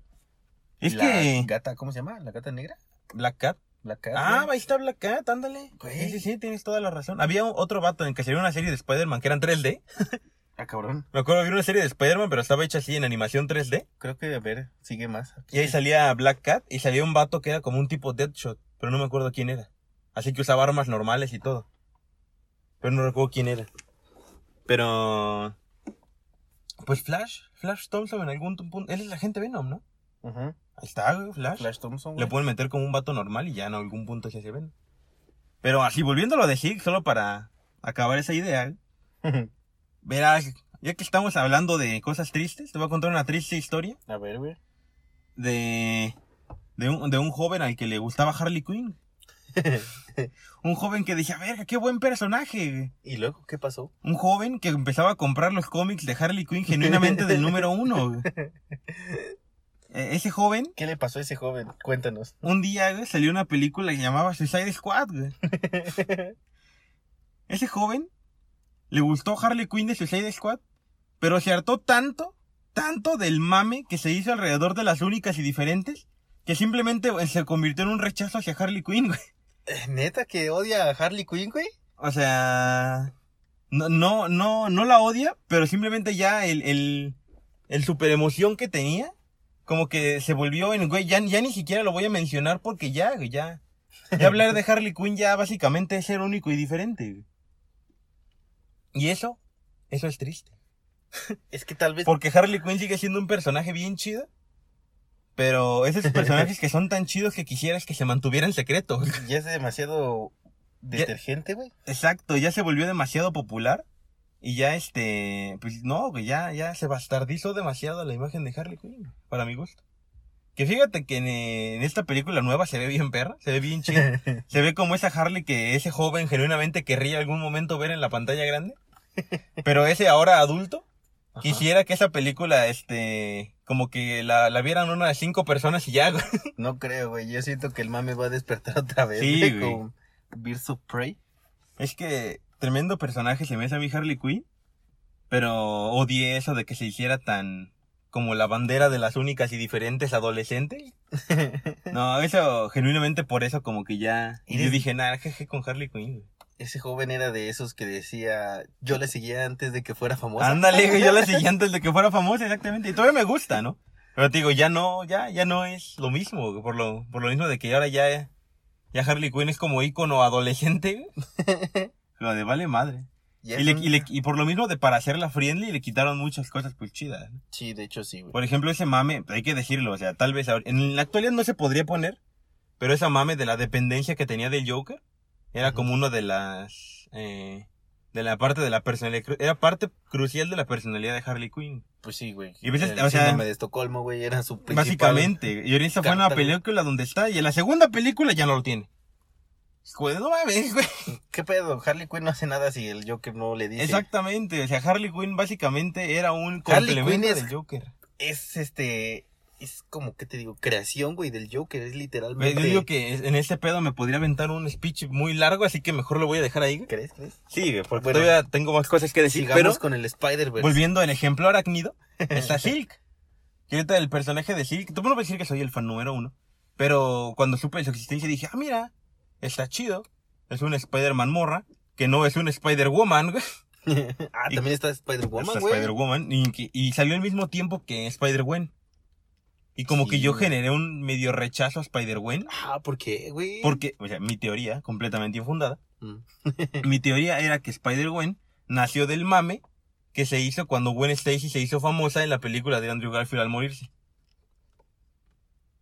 Es La que... gata, ¿cómo se llama? ¿La gata negra? Black Cat. Black Cat. Ah, güey. ahí está Black Cat, ándale. Güey. Sí, sí, sí, tienes toda la razón. Había un- otro vato en que salió una serie de Spider-Man que eran 3D. [LAUGHS] Ah, cabrón. Me acuerdo, vi una serie de Spider-Man, pero estaba hecha así en animación 3D. Creo que, a ver, sigue más. Y ahí salía Black Cat y salía un vato que era como un tipo Deadshot, pero no me acuerdo quién era. Así que usaba armas normales y todo. Pero no recuerdo quién era. Pero... Pues Flash, Flash Thompson en algún punto... Él es la gente Venom, ¿no? Ujú. Ahí está, güey, Flash. Flash Thompson, Le pueden meter como un vato normal y ya en algún punto se Venom. Pero así, volviendo a lo de Sig, solo para acabar esa idea, [LAUGHS] verás, ya que estamos hablando de cosas tristes, te voy a contar una triste historia a ver, güey. de, de, un, de un joven al que le gustaba Harley Quinn. [LAUGHS] un joven que decía, verga, qué buen personaje. ¿Y luego qué pasó? Un joven que empezaba a comprar los cómics de Harley Quinn genuinamente del número uno. [LAUGHS] eh, ese joven, ¿Qué le pasó a ese joven? Cuéntanos. un día, güey, salió una película que se llamaba Suicide Squad, güey. [LAUGHS] Ese joven le gustó Harley Quinn de Suicide Squad, pero se hartó tanto, tanto del mame que se hizo alrededor de las únicas y diferentes, que simplemente güey, se convirtió en un rechazo hacia Harley Quinn, güey. Eh, [LAUGHS] ¿Neta que odia a Harley Quinn, güey? O sea, no, no, no, no la odia, pero simplemente ya el, el, el super emoción que tenía, como que se volvió en, güey, ya, ya ni siquiera lo voy a mencionar porque ya, güey, ya. Ya hablar de Harley Quinn ya básicamente es ser único y diferente, güey. Y eso, eso es triste. Es que tal vez... Porque Harley Quinn sigue siendo un personaje bien chido. Pero esos [LAUGHS] personajes que son tan chidos que quisieras que se mantuviera en secreto. güey. Ya es demasiado detergente, güey. Exacto, ya se volvió demasiado popular. Y ya este, pues no, güey, ya, ya se bastardizó demasiado la imagen de Harley Quinn, para mi gusto. Que fíjate que en, en esta película nueva se ve bien perra, se ve bien chido. [LAUGHS] se ve como esa Harley que ese joven genuinamente querría algún momento ver en la pantalla grande. [LAUGHS] Pero ese ahora adulto, Ajá. quisiera que esa película, este, como que la, la vieran unas cinco personas y ya, güey. No creo, güey. Yo siento que el mame va a despertar otra vez. Sí, güey, güey. Con Birds of Prey. Es que tremendo personaje se me hace a mí Harley Quinn, pero odié eso de que se hiciera tan como la bandera de las únicas y diferentes adolescentes. [LAUGHS] No, eso genuinamente por eso como que ya Y yo dije, nada, jeje con Harley Quinn. güey". Ese joven era de esos que decía, yo le seguía antes de que fuera famosa. Ándale, yo la seguí [LAUGHS] antes de que fuera famosa, exactamente. Y todavía me gusta, ¿no? Pero te digo, ya no, ya, ya no es lo mismo, por lo, por lo mismo de que ahora ya, ya Harley Quinn es como ícono adolescente. [LAUGHS] Lo de vale madre. Y, le- es un- y, le- y por lo mismo de para hacerla friendly le quitaron muchas cosas pues chidas. ¿no? Sí, de hecho sí, güey. Por ejemplo, ese mame, hay que decirlo, o sea, tal vez ahora- en la actualidad no se podría poner, pero esa mame de la dependencia que tenía del Joker era como uno de las eh, de la parte de la personalidad, era parte crucial de la personalidad de Harley Quinn. Pues sí, güey. Y veces, el o sea, de Estocolmo, güey, era su principal... Básicamente, y ahorita fue güey. película donde está y en la segunda película ya no lo tiene. Güey, no mames, güey. ¿Qué pedo? Harley Quinn no hace nada si el Joker no le dice. Exactamente, o sea, Harley Quinn básicamente era un Harley complemento Quinn es- del Joker. Es este... Es como, ¿qué te digo? Creación, güey, del Joker. Es literalmente... Yo digo que en este pedo me podría aventar un speech muy largo, así que mejor lo voy a dejar ahí. ¿Crees? ¿Crees? Sí, güey, porque Bueno, todavía tengo más cosas que decir. Sigamos pero con el Spider-Verse. volviendo al ejemplo arácnido, [LAUGHS] está Silk. Que ahorita el personaje de Silk, tú no puedes decir que soy el fan número uno, pero cuando supe de su existencia dije, ah, mira, está chido. Es un Spider-Man morra, que no es un Spider-Woman, güey. [LAUGHS] ah, Y- también está Spider-Woman, Está güey. Spider-Woman, y, salió al mismo tiempo que Spider-Gwen. Y como Sí, que yo güey. generé un medio rechazo a Spider-Gwen. Ah, ¿por qué, güey? Porque, o sea, mi teoría, completamente infundada, Mm. [LAUGHS] mi teoría era que Spider-Gwen nació del mame que se hizo cuando Gwen Stacy se hizo famosa en la película de Andrew Garfield al morirse.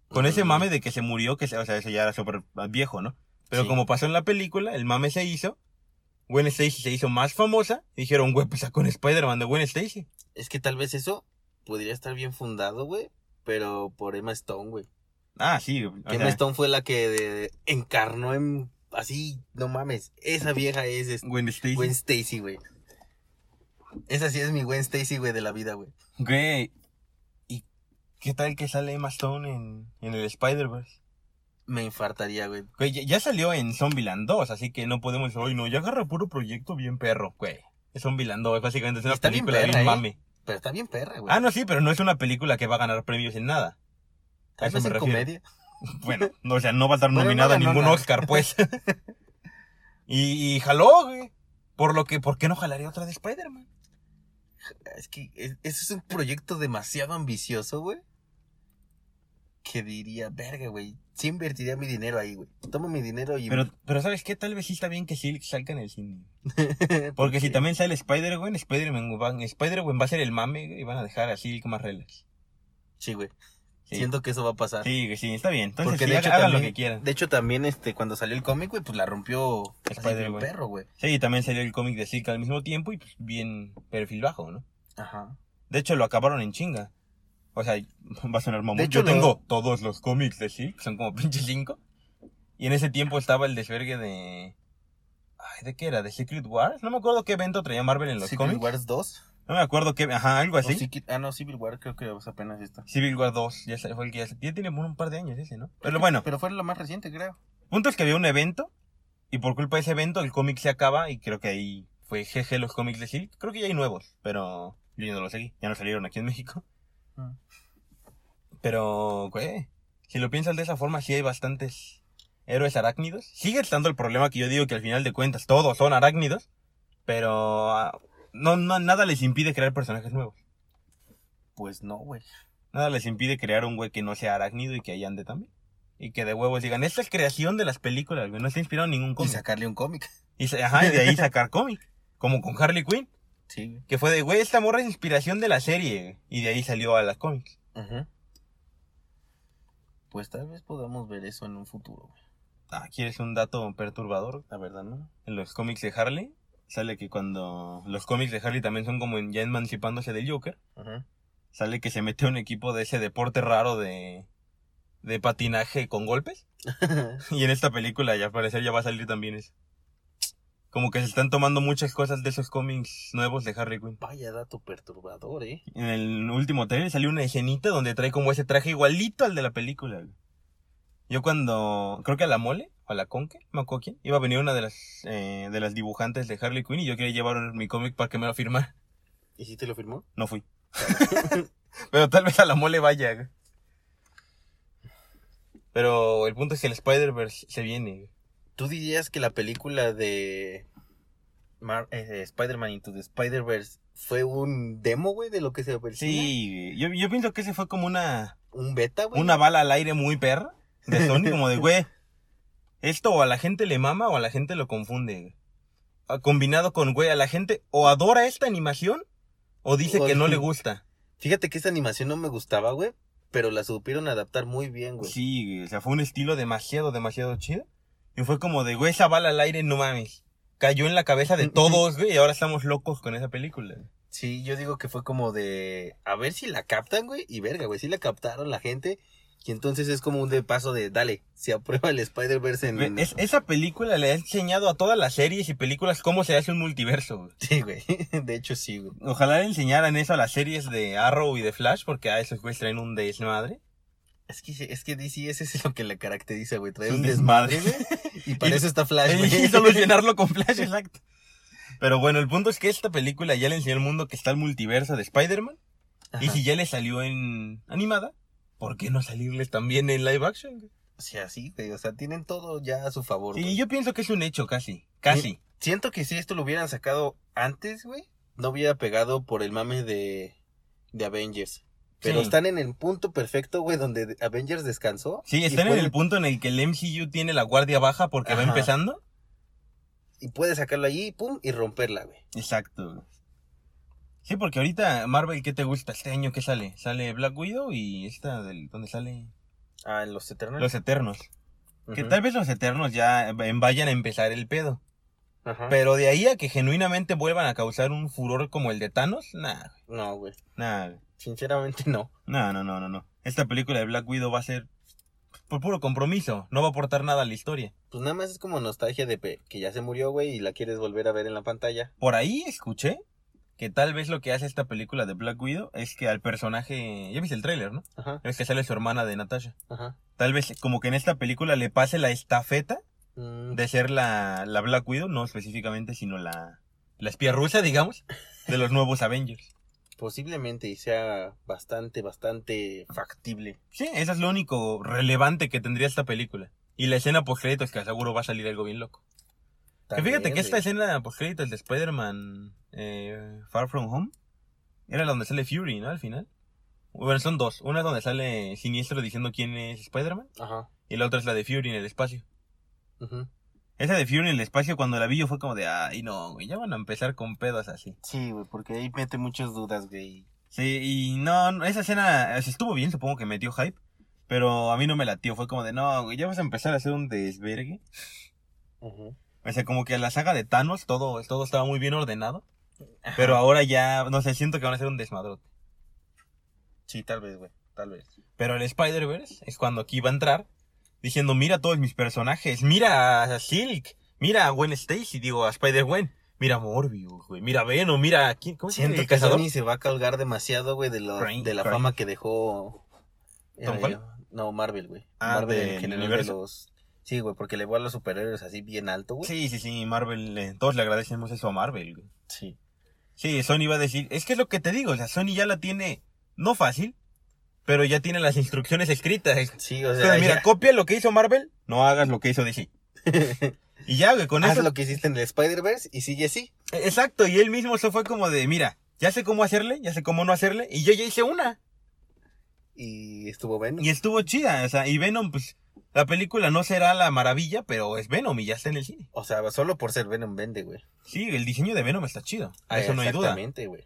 Con ese Mm. mame de que se murió, que se- o sea, eso ya era súper viejo, ¿no? Pero Sí. como pasó en la película, el mame se hizo, Gwen Stacy se hizo más famosa, y dijeron, güey, pues sacó un Spider-Man de Gwen Stacy. Es que tal vez eso podría estar bien fundado, güey. Pero por Emma Stone, güey. Ah, sí, Emma sea, Stone fue la que de- encarnó en... Así, no mames. Esa vieja es este, Gwen Stacy. Gwen Stacy, güey. Esa sí es mi Gwen Stacy, güey, de la vida, güey. Güey, ¿y qué tal que sale Emma Stone en, en el Spider-Verse? Me infartaría, güey. Güey, ya, ya salió en Zombieland 2, así que no podemos decir, oye, no, ya agarra puro proyecto bien perro, güey. Es Zombieland 2, básicamente es una Está bien película bien, perra, ¿eh? mame. Pero está bien perra, güey. Ah, no, sí, pero no es una película que va a ganar premios en nada. a eso me en refiero. comedia. [LAUGHS] Bueno, no, o sea, no va a estar nominada a ningún. Oscar, pues. [LAUGHS] y, y jaló, güey. Por lo que, ¿por qué no jalaría otra de Spider-Man? Es que es- ese es un proyecto demasiado ambicioso, güey. Que diría, verga, güey. Sí invertiría mi dinero ahí, güey. Tomo mi dinero y... Pero, pero ¿sabes qué? Tal vez sí está bien que Silk salga en el cine. [LAUGHS] ¿Por Porque si también sale Spider-Gwen, Spider-Man va, Spider va a ser el mame y van a dejar a Silk más relax. Sí, güey. Sí. Siento que eso va a pasar. Sí, sí, está bien. Entonces, Porque sí, de hecho hagan también, lo que quieran. De hecho también este cuando salió el cómic, güey, pues la rompió Spider, güey. perro, güey. Sí, también salió el cómic de Silk al mismo tiempo y pues bien perfil bajo, ¿no? Ajá. De hecho, lo acabaron en chinga. O sea, [LAUGHS] va a sonar mamón. De hecho, Yo lo- tengo todos los cómics de Silk, son como [LAUGHS] pinche cinco. Y en ese tiempo estaba el desvergue de... Ay, ¿de qué era? ¿De Secret Wars? No me acuerdo qué evento traía Marvel en los Secret cómics. Wars 2. No me acuerdo qué, ajá, algo así. ah, no, Civil War creo que apenas esta. Civil War 2, ya fue el que ya, ya tiene un par de años ese, ¿no? Pero bueno, Pero fue la más reciente, creo. punto es que había un evento y por culpa de ese evento el cómic se acaba y creo que ahí fue GG los cómics de Silk. Creo que ya hay nuevos, pero yo no los seguí, ya no salieron aquí en México. Mm. Pero, güey, si lo piensas de esa forma, sí hay bastantes héroes arácnidos. Sigue estando el problema que yo digo que al final de cuentas todos son arácnidos, pero ah, no, no, nada les impide crear personajes nuevos. Pues no, güey. Nada les impide crear un güey que no sea arácnido y que ahí ande también. Y que de huevos digan, esta es creación de las películas, güey, no está inspirado en ningún Y cómic. sacarle un cómic. Y, ajá, y de ahí sacar cómic. Como con Harley Quinn, Sí, que fue de, güey, esta morra es inspiración de la serie. Y de ahí salió a las cómics. Pues tal vez podamos ver eso en un futuro, güey. Ah, ¿quieres un dato perturbador? La verdad, ¿no? En los cómics de Harley, sale que cuando los cómics de Harley también son como ya emancipándose del Joker, sale que se mete a un equipo de ese deporte raro de, de patinaje con golpes. [LAUGHS] Y en esta película, ya al parecer, ya va a salir también eso. Como que se están tomando muchas cosas de esos cómics nuevos de Harley Quinn. Vaya dato perturbador, ¿eh? En el último trailer salió una escenita donde trae como ese traje igualito al de la película. güey. Yo cuando, creo que a la mole, o a la conque, me acuerdo quién, iba a venir una de las, eh, de las dibujantes de Harley Quinn y yo quería llevar mi cómic para que me lo firmara. ¿Y si te lo firmó? No fui. [LAUGHS] [LAUGHS] Pero tal vez a la mole vaya. güey. Pero el punto es que el Spider-Verse se viene. ¿Tú dirías que la película de eh, Spider-Man Into the Spider-Verse fue un demo, güey, de lo que se apercibe? Sí, güey. yo, yo pienso que ese fue como una, ¿Un beta, güey? una bala al aire muy perra de Sony, como de, [LAUGHS] güey, esto o a la gente le mama o a la gente lo confunde. güey. Ah, Combinado con, güey, a la gente o adora esta animación o dice que no [LAUGHS] le gusta. Fíjate que esta animación no me gustaba, güey, pero la supieron adaptar muy bien, güey. Sí, güey, o sea, fue un estilo demasiado, demasiado chido. Y fue como de, güey, esa bala al aire, no mames. Cayó en la cabeza de todos, güey, y ahora estamos locos con esa película. Sí, yo digo que fue como de a ver si la captan, güey, y verga, güey, si la captaron la gente. Y entonces es como un de paso de, dale, se aprueba el Spider-Verse en... Es- esa película le ha enseñado a todas las series y películas cómo se hace un multiverso, güey. Sí, güey, [LAUGHS] de hecho sí, güey. Ojalá le enseñaran eso a las series de Arrow y de Flash, porque a esos güeyes traen un desmadre. Es que, es que DC ese es lo que le caracteriza, güey, trae un desmadre. güey, y [LAUGHS] para eso está Flash, [LAUGHS] güey. Y solucionarlo con Flash, [LAUGHS] exacto. Pero bueno, el punto es que esta película ya le enseñó al mundo que está el multiverso de Spider-Man. Y si ya le salió en animada, ¿por qué no salirles también en live action? güey? O sea, sí, güey, o sea, tienen todo ya a su favor, Y güey. yo pienso que es un hecho casi, casi. Siento que si esto lo hubieran sacado antes, güey, no hubiera pegado por el mame de, de Avengers. Pero Sí. están en el punto perfecto, güey, donde Avengers descansó. Sí, están en puede- el punto en el que el MCU tiene la guardia baja porque va empezando. Y puede sacarlo allí, pum, y romperla, güey. Exacto. Sí, porque ahorita Marvel, ¿qué te gusta? Este año que sale? Sale Black Widow y esta del donde sale Ah, en los Eternals. Los Eternos. Que tal vez los Eternos ya vayan a empezar el pedo. Ajá. Pero de ahí a que genuinamente vuelvan a causar un furor como el de Thanos, nah, No, güey. nah, Sinceramente no. no, no, no, no, no. Esta película de Black Widow va a ser por puro compromiso, no va a aportar nada a la historia. Pues nada más es como nostalgia de que ya se murió, güey, y la quieres volver a ver en la pantalla. Por ahí escuché que tal vez lo que hace esta película de Black Widow es que al personaje, ya viste el tráiler, ¿no? Ajá, Es que sale su hermana de Natasha. ajá. Tal vez como que en esta película le pase la estafeta de ser la, la Black Widow, no específicamente, sino la, la espía rusa, digamos, de los nuevos Avengers. Posiblemente y sea bastante, bastante factible. Sí, eso es lo único relevante que tendría esta película. Y la escena post créditos que seguro va a salir algo bien loco. Que fíjate que esta escena post créditos de Spider-Man eh, Far From Home era la donde sale Fury, ¿no? Al final. Bueno, son dos. Una es donde sale Siniestro diciendo quién es Spider-Man. Ajá. Y la otra es la de Fury en el espacio. Esa de Fury en el espacio cuando la vi yo fue como de, ay no, güey, ya van a empezar con pedos así. Sí, güey, porque ahí mete muchas dudas, güey. Sí, y no, no, esa escena o sea, estuvo bien, supongo que metió hype. Pero a mí no me latió, fue como de, no, güey, ya vas a empezar a hacer un desvergue. O sea, como que la saga de Thanos todo, todo estaba muy bien ordenado. Pero ahora ya, no sé, siento que van a ser un desmadrote. Sí, tal vez, güey, tal vez. Pero el Spider-Verse es cuando aquí va a entrar diciendo, mira a todos mis personajes, mira a Silk, mira a Gwen Stacy, digo, a Spider-Gwen, mira Morbius, güey, mira Venom, mira, ¿quién, ¿cómo se llama? ¿El que? Sony se va a colgar demasiado, güey, de, lo- de la Crane. fama que dejó... ¿Tom eh, Holland? no, Marvel, güey. Ah, Marvel del en general de universo. los... Sí, güey, porque le voy a los superhéroes así bien alto, güey. Sí, sí, sí, Marvel, eh, todos le agradecemos eso a Marvel, güey. Sí. Sí, Sony va a decir, es que es lo que te digo, o sea, Sony ya la tiene, no fácil, pero ya tiene las instrucciones escritas. [LAUGHS] Sí, o O sea, mira, ya- copia lo que hizo Marvel, no hagas lo que hizo DC. [LAUGHS] Y ya, güey, con haz eso. lo que hiciste en el Spider-Verse y sigue así. Exacto, y él mismo eso fue como de, mira, ya sé cómo hacerle, ya sé cómo no hacerle, y yo ya hice una. Y estuvo bueno. Y estuvo chida, o sea, y Venom, pues, la película no será la maravilla, pero es Venom y ya está en el cine. O sea, solo por ser Venom vende, güey. Sí, el diseño de Venom está chido, a eso no hay duda. Exactamente, güey.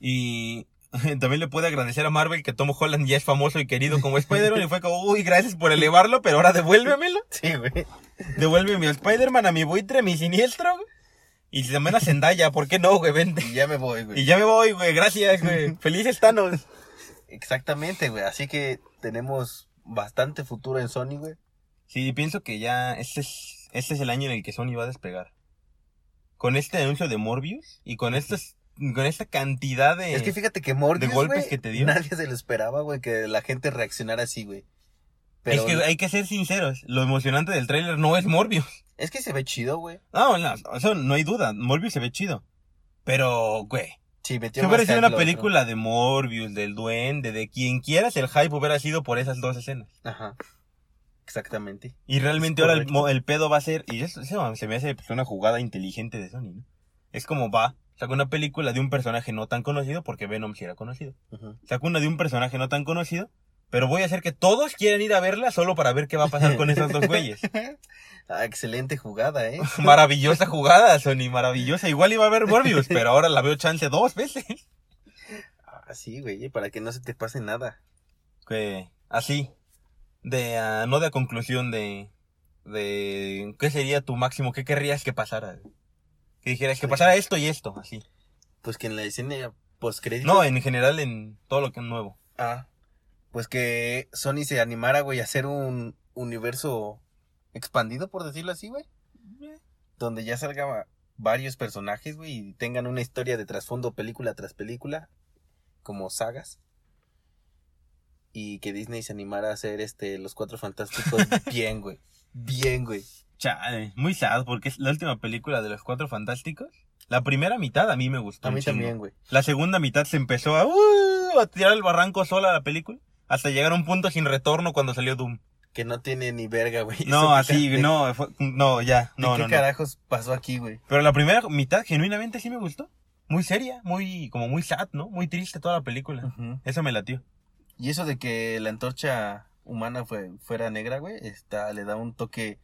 Y [LAUGHS] también le puede agradecer a Marvel que Tom Holland ya es famoso y querido como [LAUGHS] Spider-Man y fue como, uy, gracias por elevarlo, pero ahora devuélvemelo. [LAUGHS] Sí, güey. Devuélveme a Spider-Man, a mi buitre, a mi siniestro. güey. Y también a Zendaya, ¿por qué no, güey? Vente. Y ya me voy, güey. Y ya me voy, güey, gracias, güey. Felices Thanos. Exactamente, güey. Así que tenemos bastante futuro en Sony, güey. Sí, pienso que ya este es, este es el año en el que Sony va a despegar. Con este anuncio de Morbius y con estos, con esta cantidad de... Es que fíjate que Morbius, de golpes que te dio. nadie se lo esperaba, güey, que la gente reaccionara así, güey. Pero Es que hay que ser sinceros, lo emocionante del tráiler no es Morbius. es que se ve chido, güey. No, no, eso no hay duda, Morbius se ve chido. Pero, güey, Sí, metió si hubiera más sido hype una otro. película de Morbius, del duende, de quien quieras, el hype hubiera sido por esas dos escenas. Ajá. Exactamente. Y realmente ahora el, pedo va a ser, y eso, eso se me hace pues, una jugada inteligente de Sony, ¿no? Es como va, saca una película de un personaje no tan conocido, porque Venom sí era conocido. Ujú. Saca una de un personaje no tan conocido, pero voy a hacer que todos quieran ir a verla solo para ver qué va a pasar con esos dos güeyes. [LAUGHS] Ah, excelente jugada, ¿eh? [LAUGHS] Maravillosa jugada, Sony, maravillosa. Igual iba a ver Morbius, pero ahora la veo chance dos veces. Ah, sí, güey, para que no se te pase nada. Que así, de ah, no de conclusión de, de qué sería tu máximo, qué querrías que pasara. Que dijeras que pasara esto y esto, así. Pues que en la escena postcrédito. No, en general en todo lo que es nuevo. Ah, pues que Sony se animara, güey, a hacer un universo expandido, por decirlo así, güey. Donde ya salga varios personajes, güey, y tengan una historia de trasfondo película tras película, como sagas. Y que Disney se animara a hacer este Los Cuatro Fantásticos [LAUGHS] bien, güey. Bien, güey. Chale, muy sad porque es la última película de los Cuatro Fantásticos. La primera mitad a mí me gustó. A mí también, güey. La segunda mitad se empezó a, uh, a tirar el barranco sola la película. Hasta llegar a un punto sin retorno cuando salió Doom. Que no tiene ni verga, güey. No, así, ¿de- no, fue- no, ya, ¿De no, qué no, no. carajos pasó aquí, güey? Pero la primera mitad genuinamente sí me gustó. Muy seria, muy, como muy sad, ¿no? Muy triste toda la película. Eso me latió. Y eso de que la antorcha humana fue, fuera negra, güey, está, le da un toque.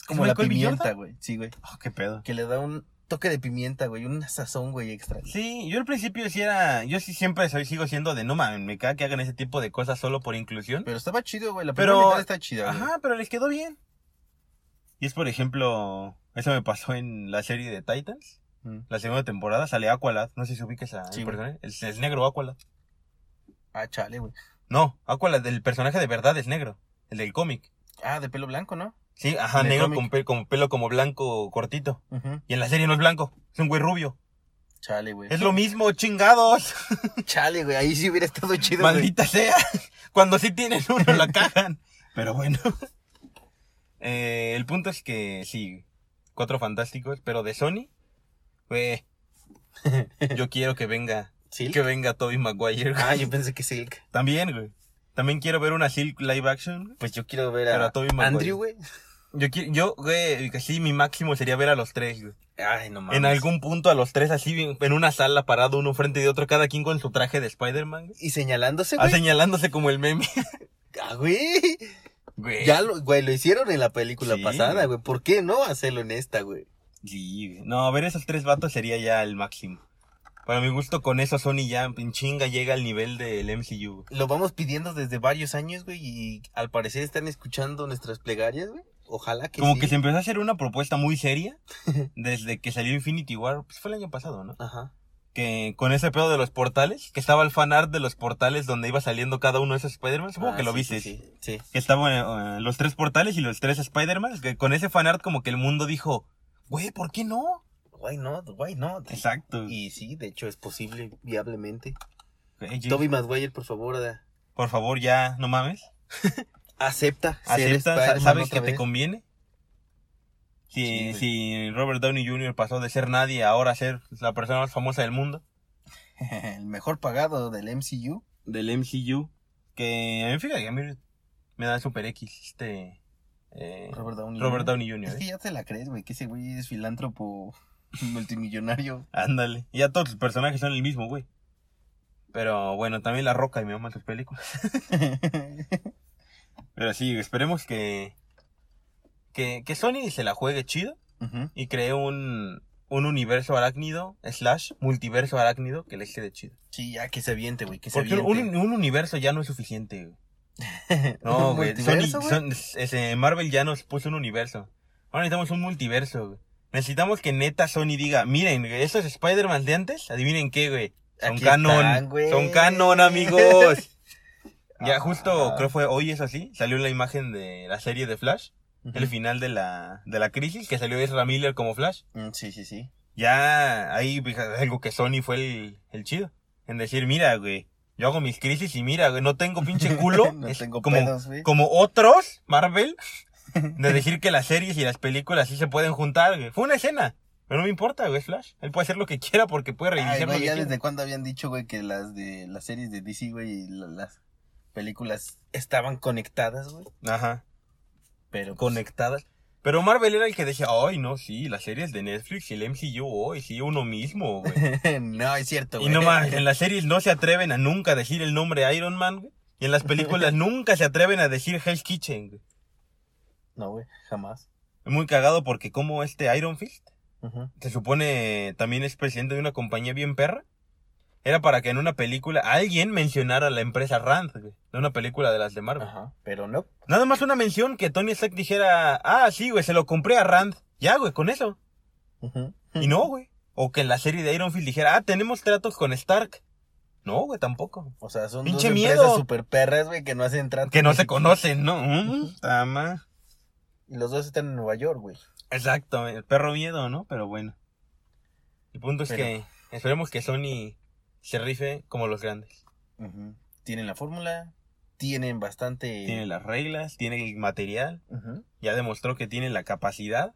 Es como la pimienta, güey. Sí, güey. Oh, qué pedo. Que le da un toque de pimienta, güey. Una sazón, güey, extra. Sí, yo al principio sí era, yo sí siempre soy, sigo siendo de no mames, me caga que hagan ese tipo de cosas solo por inclusión. Pero estaba chido, güey. La Pero- primera está chida, güey. Ajá, pero les quedó bien. Y es por ejemplo, eso me pasó en la serie de Titans, Mm. la segunda temporada, sale Aqualad, no sé si ubicas a Sí, personaje, el, el negro Aqualad. Ah, chale, güey. No, Aqualad, el personaje de verdad es negro, el del cómic. Ah, de pelo blanco, ¿no? Sí, ajá, negro cómic. con, pe- con pelo como blanco cortito. Y en la serie no es blanco, es un güey rubio. Chale, güey. Es lo mismo, chingados. [LAUGHS] Chale, güey. Ahí sí hubiera estado chido, güey. Maldita sea. [LAUGHS] Cuando sí tienen uno la [LAUGHS] cagan. Pero bueno. Eh, el punto es que sí, cuatro fantásticos, pero de Sony, güey. Yo quiero que venga, ¿Silk? que venga Toby Maguire. Ah, yo pensé que Silk. También, güey. También quiero ver una Silk live action. güey. Pues yo quiero ver Pero a, Tobey Maguire. Andrew, güey. Yo yo, güey, sí, mi máximo sería ver a los tres, güey. Ay, no mames. En algún punto a los tres así, en una sala parado uno frente de otro, cada quien con su traje de Spider-Man. Y señalándose, Ah, güey. señalándose como el meme. [LAUGHS] Ah, güey. Güey. Ya lo, güey, lo hicieron en la película Sí, pasada, güey. güey. ¿Por qué no hacerlo en esta, güey? Sí, güey. no, ver esos tres vatos sería ya el máximo. Para mi gusto, con eso Sony ya en chinga llega al nivel del MCU. güey. Lo vamos pidiendo desde varios años, güey, y al parecer están escuchando nuestras plegarias, güey. Ojalá que Como sí. que se empezó a hacer una propuesta muy seria [LAUGHS] desde que salió Infinity War, pues fue el año pasado, ¿no? Ajá. Que con ese pedo de los portales, que estaba el fan art de los portales donde iba saliendo cada uno de esos Spider-Man, supongo Ah, que lo sí, viste. Sí, sí, sí. Que estaban eh, los tres portales y los tres Spider-Man, que con ese fan art como que el mundo dijo, güey, ¿por qué no? Why not? Why not? Exacto. Y sí, de hecho es posible, viablemente. Eh, James, Toby Maguire, por favor, Por favor, ya, no mames. [LAUGHS] acepta. Spider-Man ¿Sabes que te conviene? Si, Sí, si Robert Downey Jr. pasó de ser nadie a ahora ser la persona más famosa del mundo, [LAUGHS] El mejor pagado del MCU. del MCU, que a mí fíjate a mí me da super X este eh, Robert Downey. Robert Jr. Downey Jr. Es que ¿eh? ya te la crees, güey, que ese güey es filántropo [LAUGHS] multimillonario. Ándale. Y ya todos los personajes son el mismo, güey. Pero bueno, también La Roca y me aman sus películas. [LAUGHS] Pero sí, esperemos que, que, que Sony se la juegue chido y cree un, un universo arácnido, slash, multiverso arácnido que les quede chido. Sí, ya que se aviente, güey, que se Porque un, aviente. un universo ya no es suficiente, güey. [LAUGHS] No, ¿Un güey. Marvel ya nos puso un universo. Ahora necesitamos un multiverso, güey. Necesitamos que neta Sony diga, miren, esos Spider-Man de antes, adivinen qué, güey. Son Aquí canon. están, son canon, amigos. Ya Ah. justo, creo fue hoy es así, salió la imagen de la serie de Flash, el final de la, de la crisis, que salió Ezra Miller como Flash. Mm, Sí, sí, sí. Ya ahí algo que Sony fue el, el chido. En decir, mira, güey, yo hago mis crisis y mira, güey, no tengo pinche culo. [LAUGHS] No Es tengo como, pedos, güey. como otros, Marvel, [LAUGHS] de decir que las series y las películas sí se pueden juntar, güey. Fue una escena. Pero no me importa, güey, Flash. Él puede hacer lo que quiera porque puede Ay, reiniciar güey, lo que ya quiera. desde cuándo habían dicho, güey, que las de las series de DC, güey, las películas estaban conectadas, güey. Ajá, Pero pues, conectadas. Pero Marvel era el que decía, ay, no, sí, las series de Netflix y el MCU, ay, sí, uno mismo, güey. [LAUGHS] no, es cierto, Y güey. no más, [LAUGHS] en las series no se atreven a nunca decir el nombre Iron Man, güey. Y en las películas [LAUGHS] nunca se atreven a decir Hell's Kitchen, güey. No, güey, jamás. Es muy cagado porque como este Iron Fist, Ujú. se supone también es presidente de una compañía bien perra. Era para que en una película alguien mencionara a la empresa Rand, güey, de una película de las de Marvel. Ajá. Pero no. Nada más una mención que Tony Stark dijera, ah, sí, güey, se lo compré a Rand. Ya, güey, con eso. Y no, güey. O que en la serie de Iron Fist dijera, ah, tenemos tratos con Stark. No, güey, tampoco. O sea, son Pinche dos miedo. empresas super perras, güey, que no hacen trato. Que no se conocen, ¿no? Mm, tama. Y los dos están en Nueva York, güey. Exacto, el perro miedo, ¿no? Pero bueno. El punto es Pero- que esperemos que Sony se rife como los grandes. Tienen la fórmula, tienen bastante... Tiene las reglas, tiene el material, ya demostró que tiene la capacidad.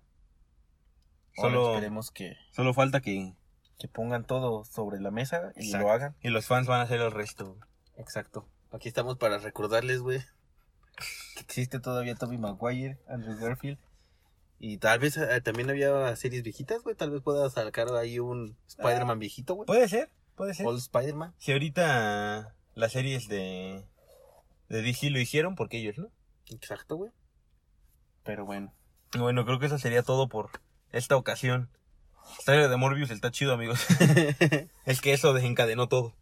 Solo, esperemos que, solo falta que... que pongan todo sobre la mesa y Exacto. lo hagan. Y los fans van a hacer el resto. Exacto. Aquí estamos para recordarles, güey, que existe todavía Toby Maguire, Andrew Garfield. Y tal vez eh, también había series viejitas, güey. Tal vez pueda sacar ahí un Spider-Man viejito, güey. Puede ser, puede ser. Old Spider-Man. Si ahorita las series de, de DC lo hicieron, porque ellos, ¿no? Exacto, güey. Pero bueno. Bueno, creo que eso sería todo por esta ocasión. El trailer de Morbius está chido, amigos. [LAUGHS] es que eso desencadenó todo.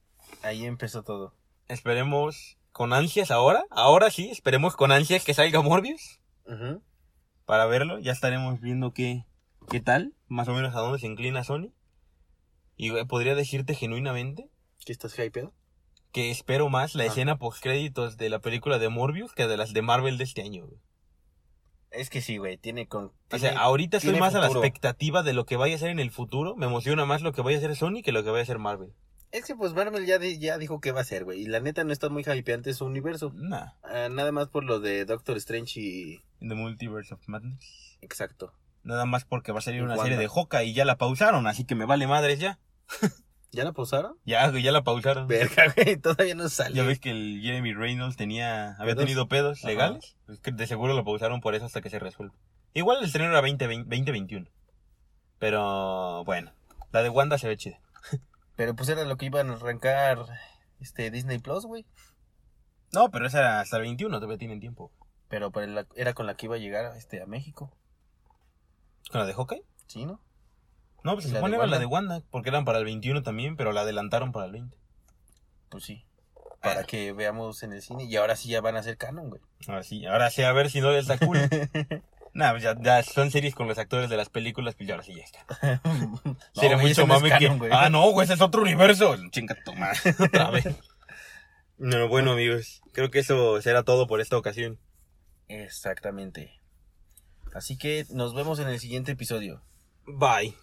ahí empezó todo. Esperemos con ansias ahora. Ahora sí, esperemos con ansias que salga Morbius para verlo. Ya estaremos viendo qué, qué tal, más o menos a dónde se inclina Sony. Y güey, podría decirte genuinamente ¿Qué estás hypeado? que espero más la Ah. escena post créditos de la película de Morbius que de las de Marvel de este año. güey. Es que sí, güey. Tiene con. O sea, ahorita estoy más a la expectativa de lo que vaya a ser en el futuro. Me emociona más lo que vaya a hacer Sony que lo que vaya a hacer Marvel. Es que pues Marvel ya, ya dijo que va a ser, güey. Y la neta no está muy hypeante su universo. Nah. Ah, nada más por lo de Doctor Strange y. In the Multiverse of Madness. Exacto. Nada más porque va a salir una serie de Hawkeye y ya la pausaron, así que me vale madres ya. [LAUGHS] ¿Ya la pausaron? Ya, güey, ya la pausaron. Verga, güey. Todavía no sale. Ya ves que el Jeremy Reynolds tenía, había ¿Pedos? tenido pedos Ajá. legales. De seguro lo pausaron por eso hasta que se resuelva. Igual el estreno era 20, 2021. Pero bueno, la de Wanda se ve chida. [LAUGHS] Pero pues era lo que iban a arrancar este Disney Plus, güey. No, pero esa era hasta el 21, todavía tienen tiempo. Pero para la- era con la que iba a llegar este, a México. ¿Con la de Hawkeye? ¿Sí, no? No, pues se ¿Y la supone de era la Wanda? de Wanda, porque eran para el 21 también, pero la adelantaron para el 20. Pues sí. Para Ah. que veamos en el cine. Y ahora sí ya van a ser canon, güey. Ahora sí, ahora sí, a ver si no les da culo. Nah, pues ya, ya son series con los actores de las películas, pues ya ahora sí ya está. [LAUGHS] No, Sería güey, mucho no mame que. güey. Ah, no, güey, ese es otro universo. Chinga tu madre. [LAUGHS] Otra vez. No, bueno, amigos. Creo que eso será todo por esta ocasión. Exactamente. Así que nos vemos en el siguiente episodio. Bye.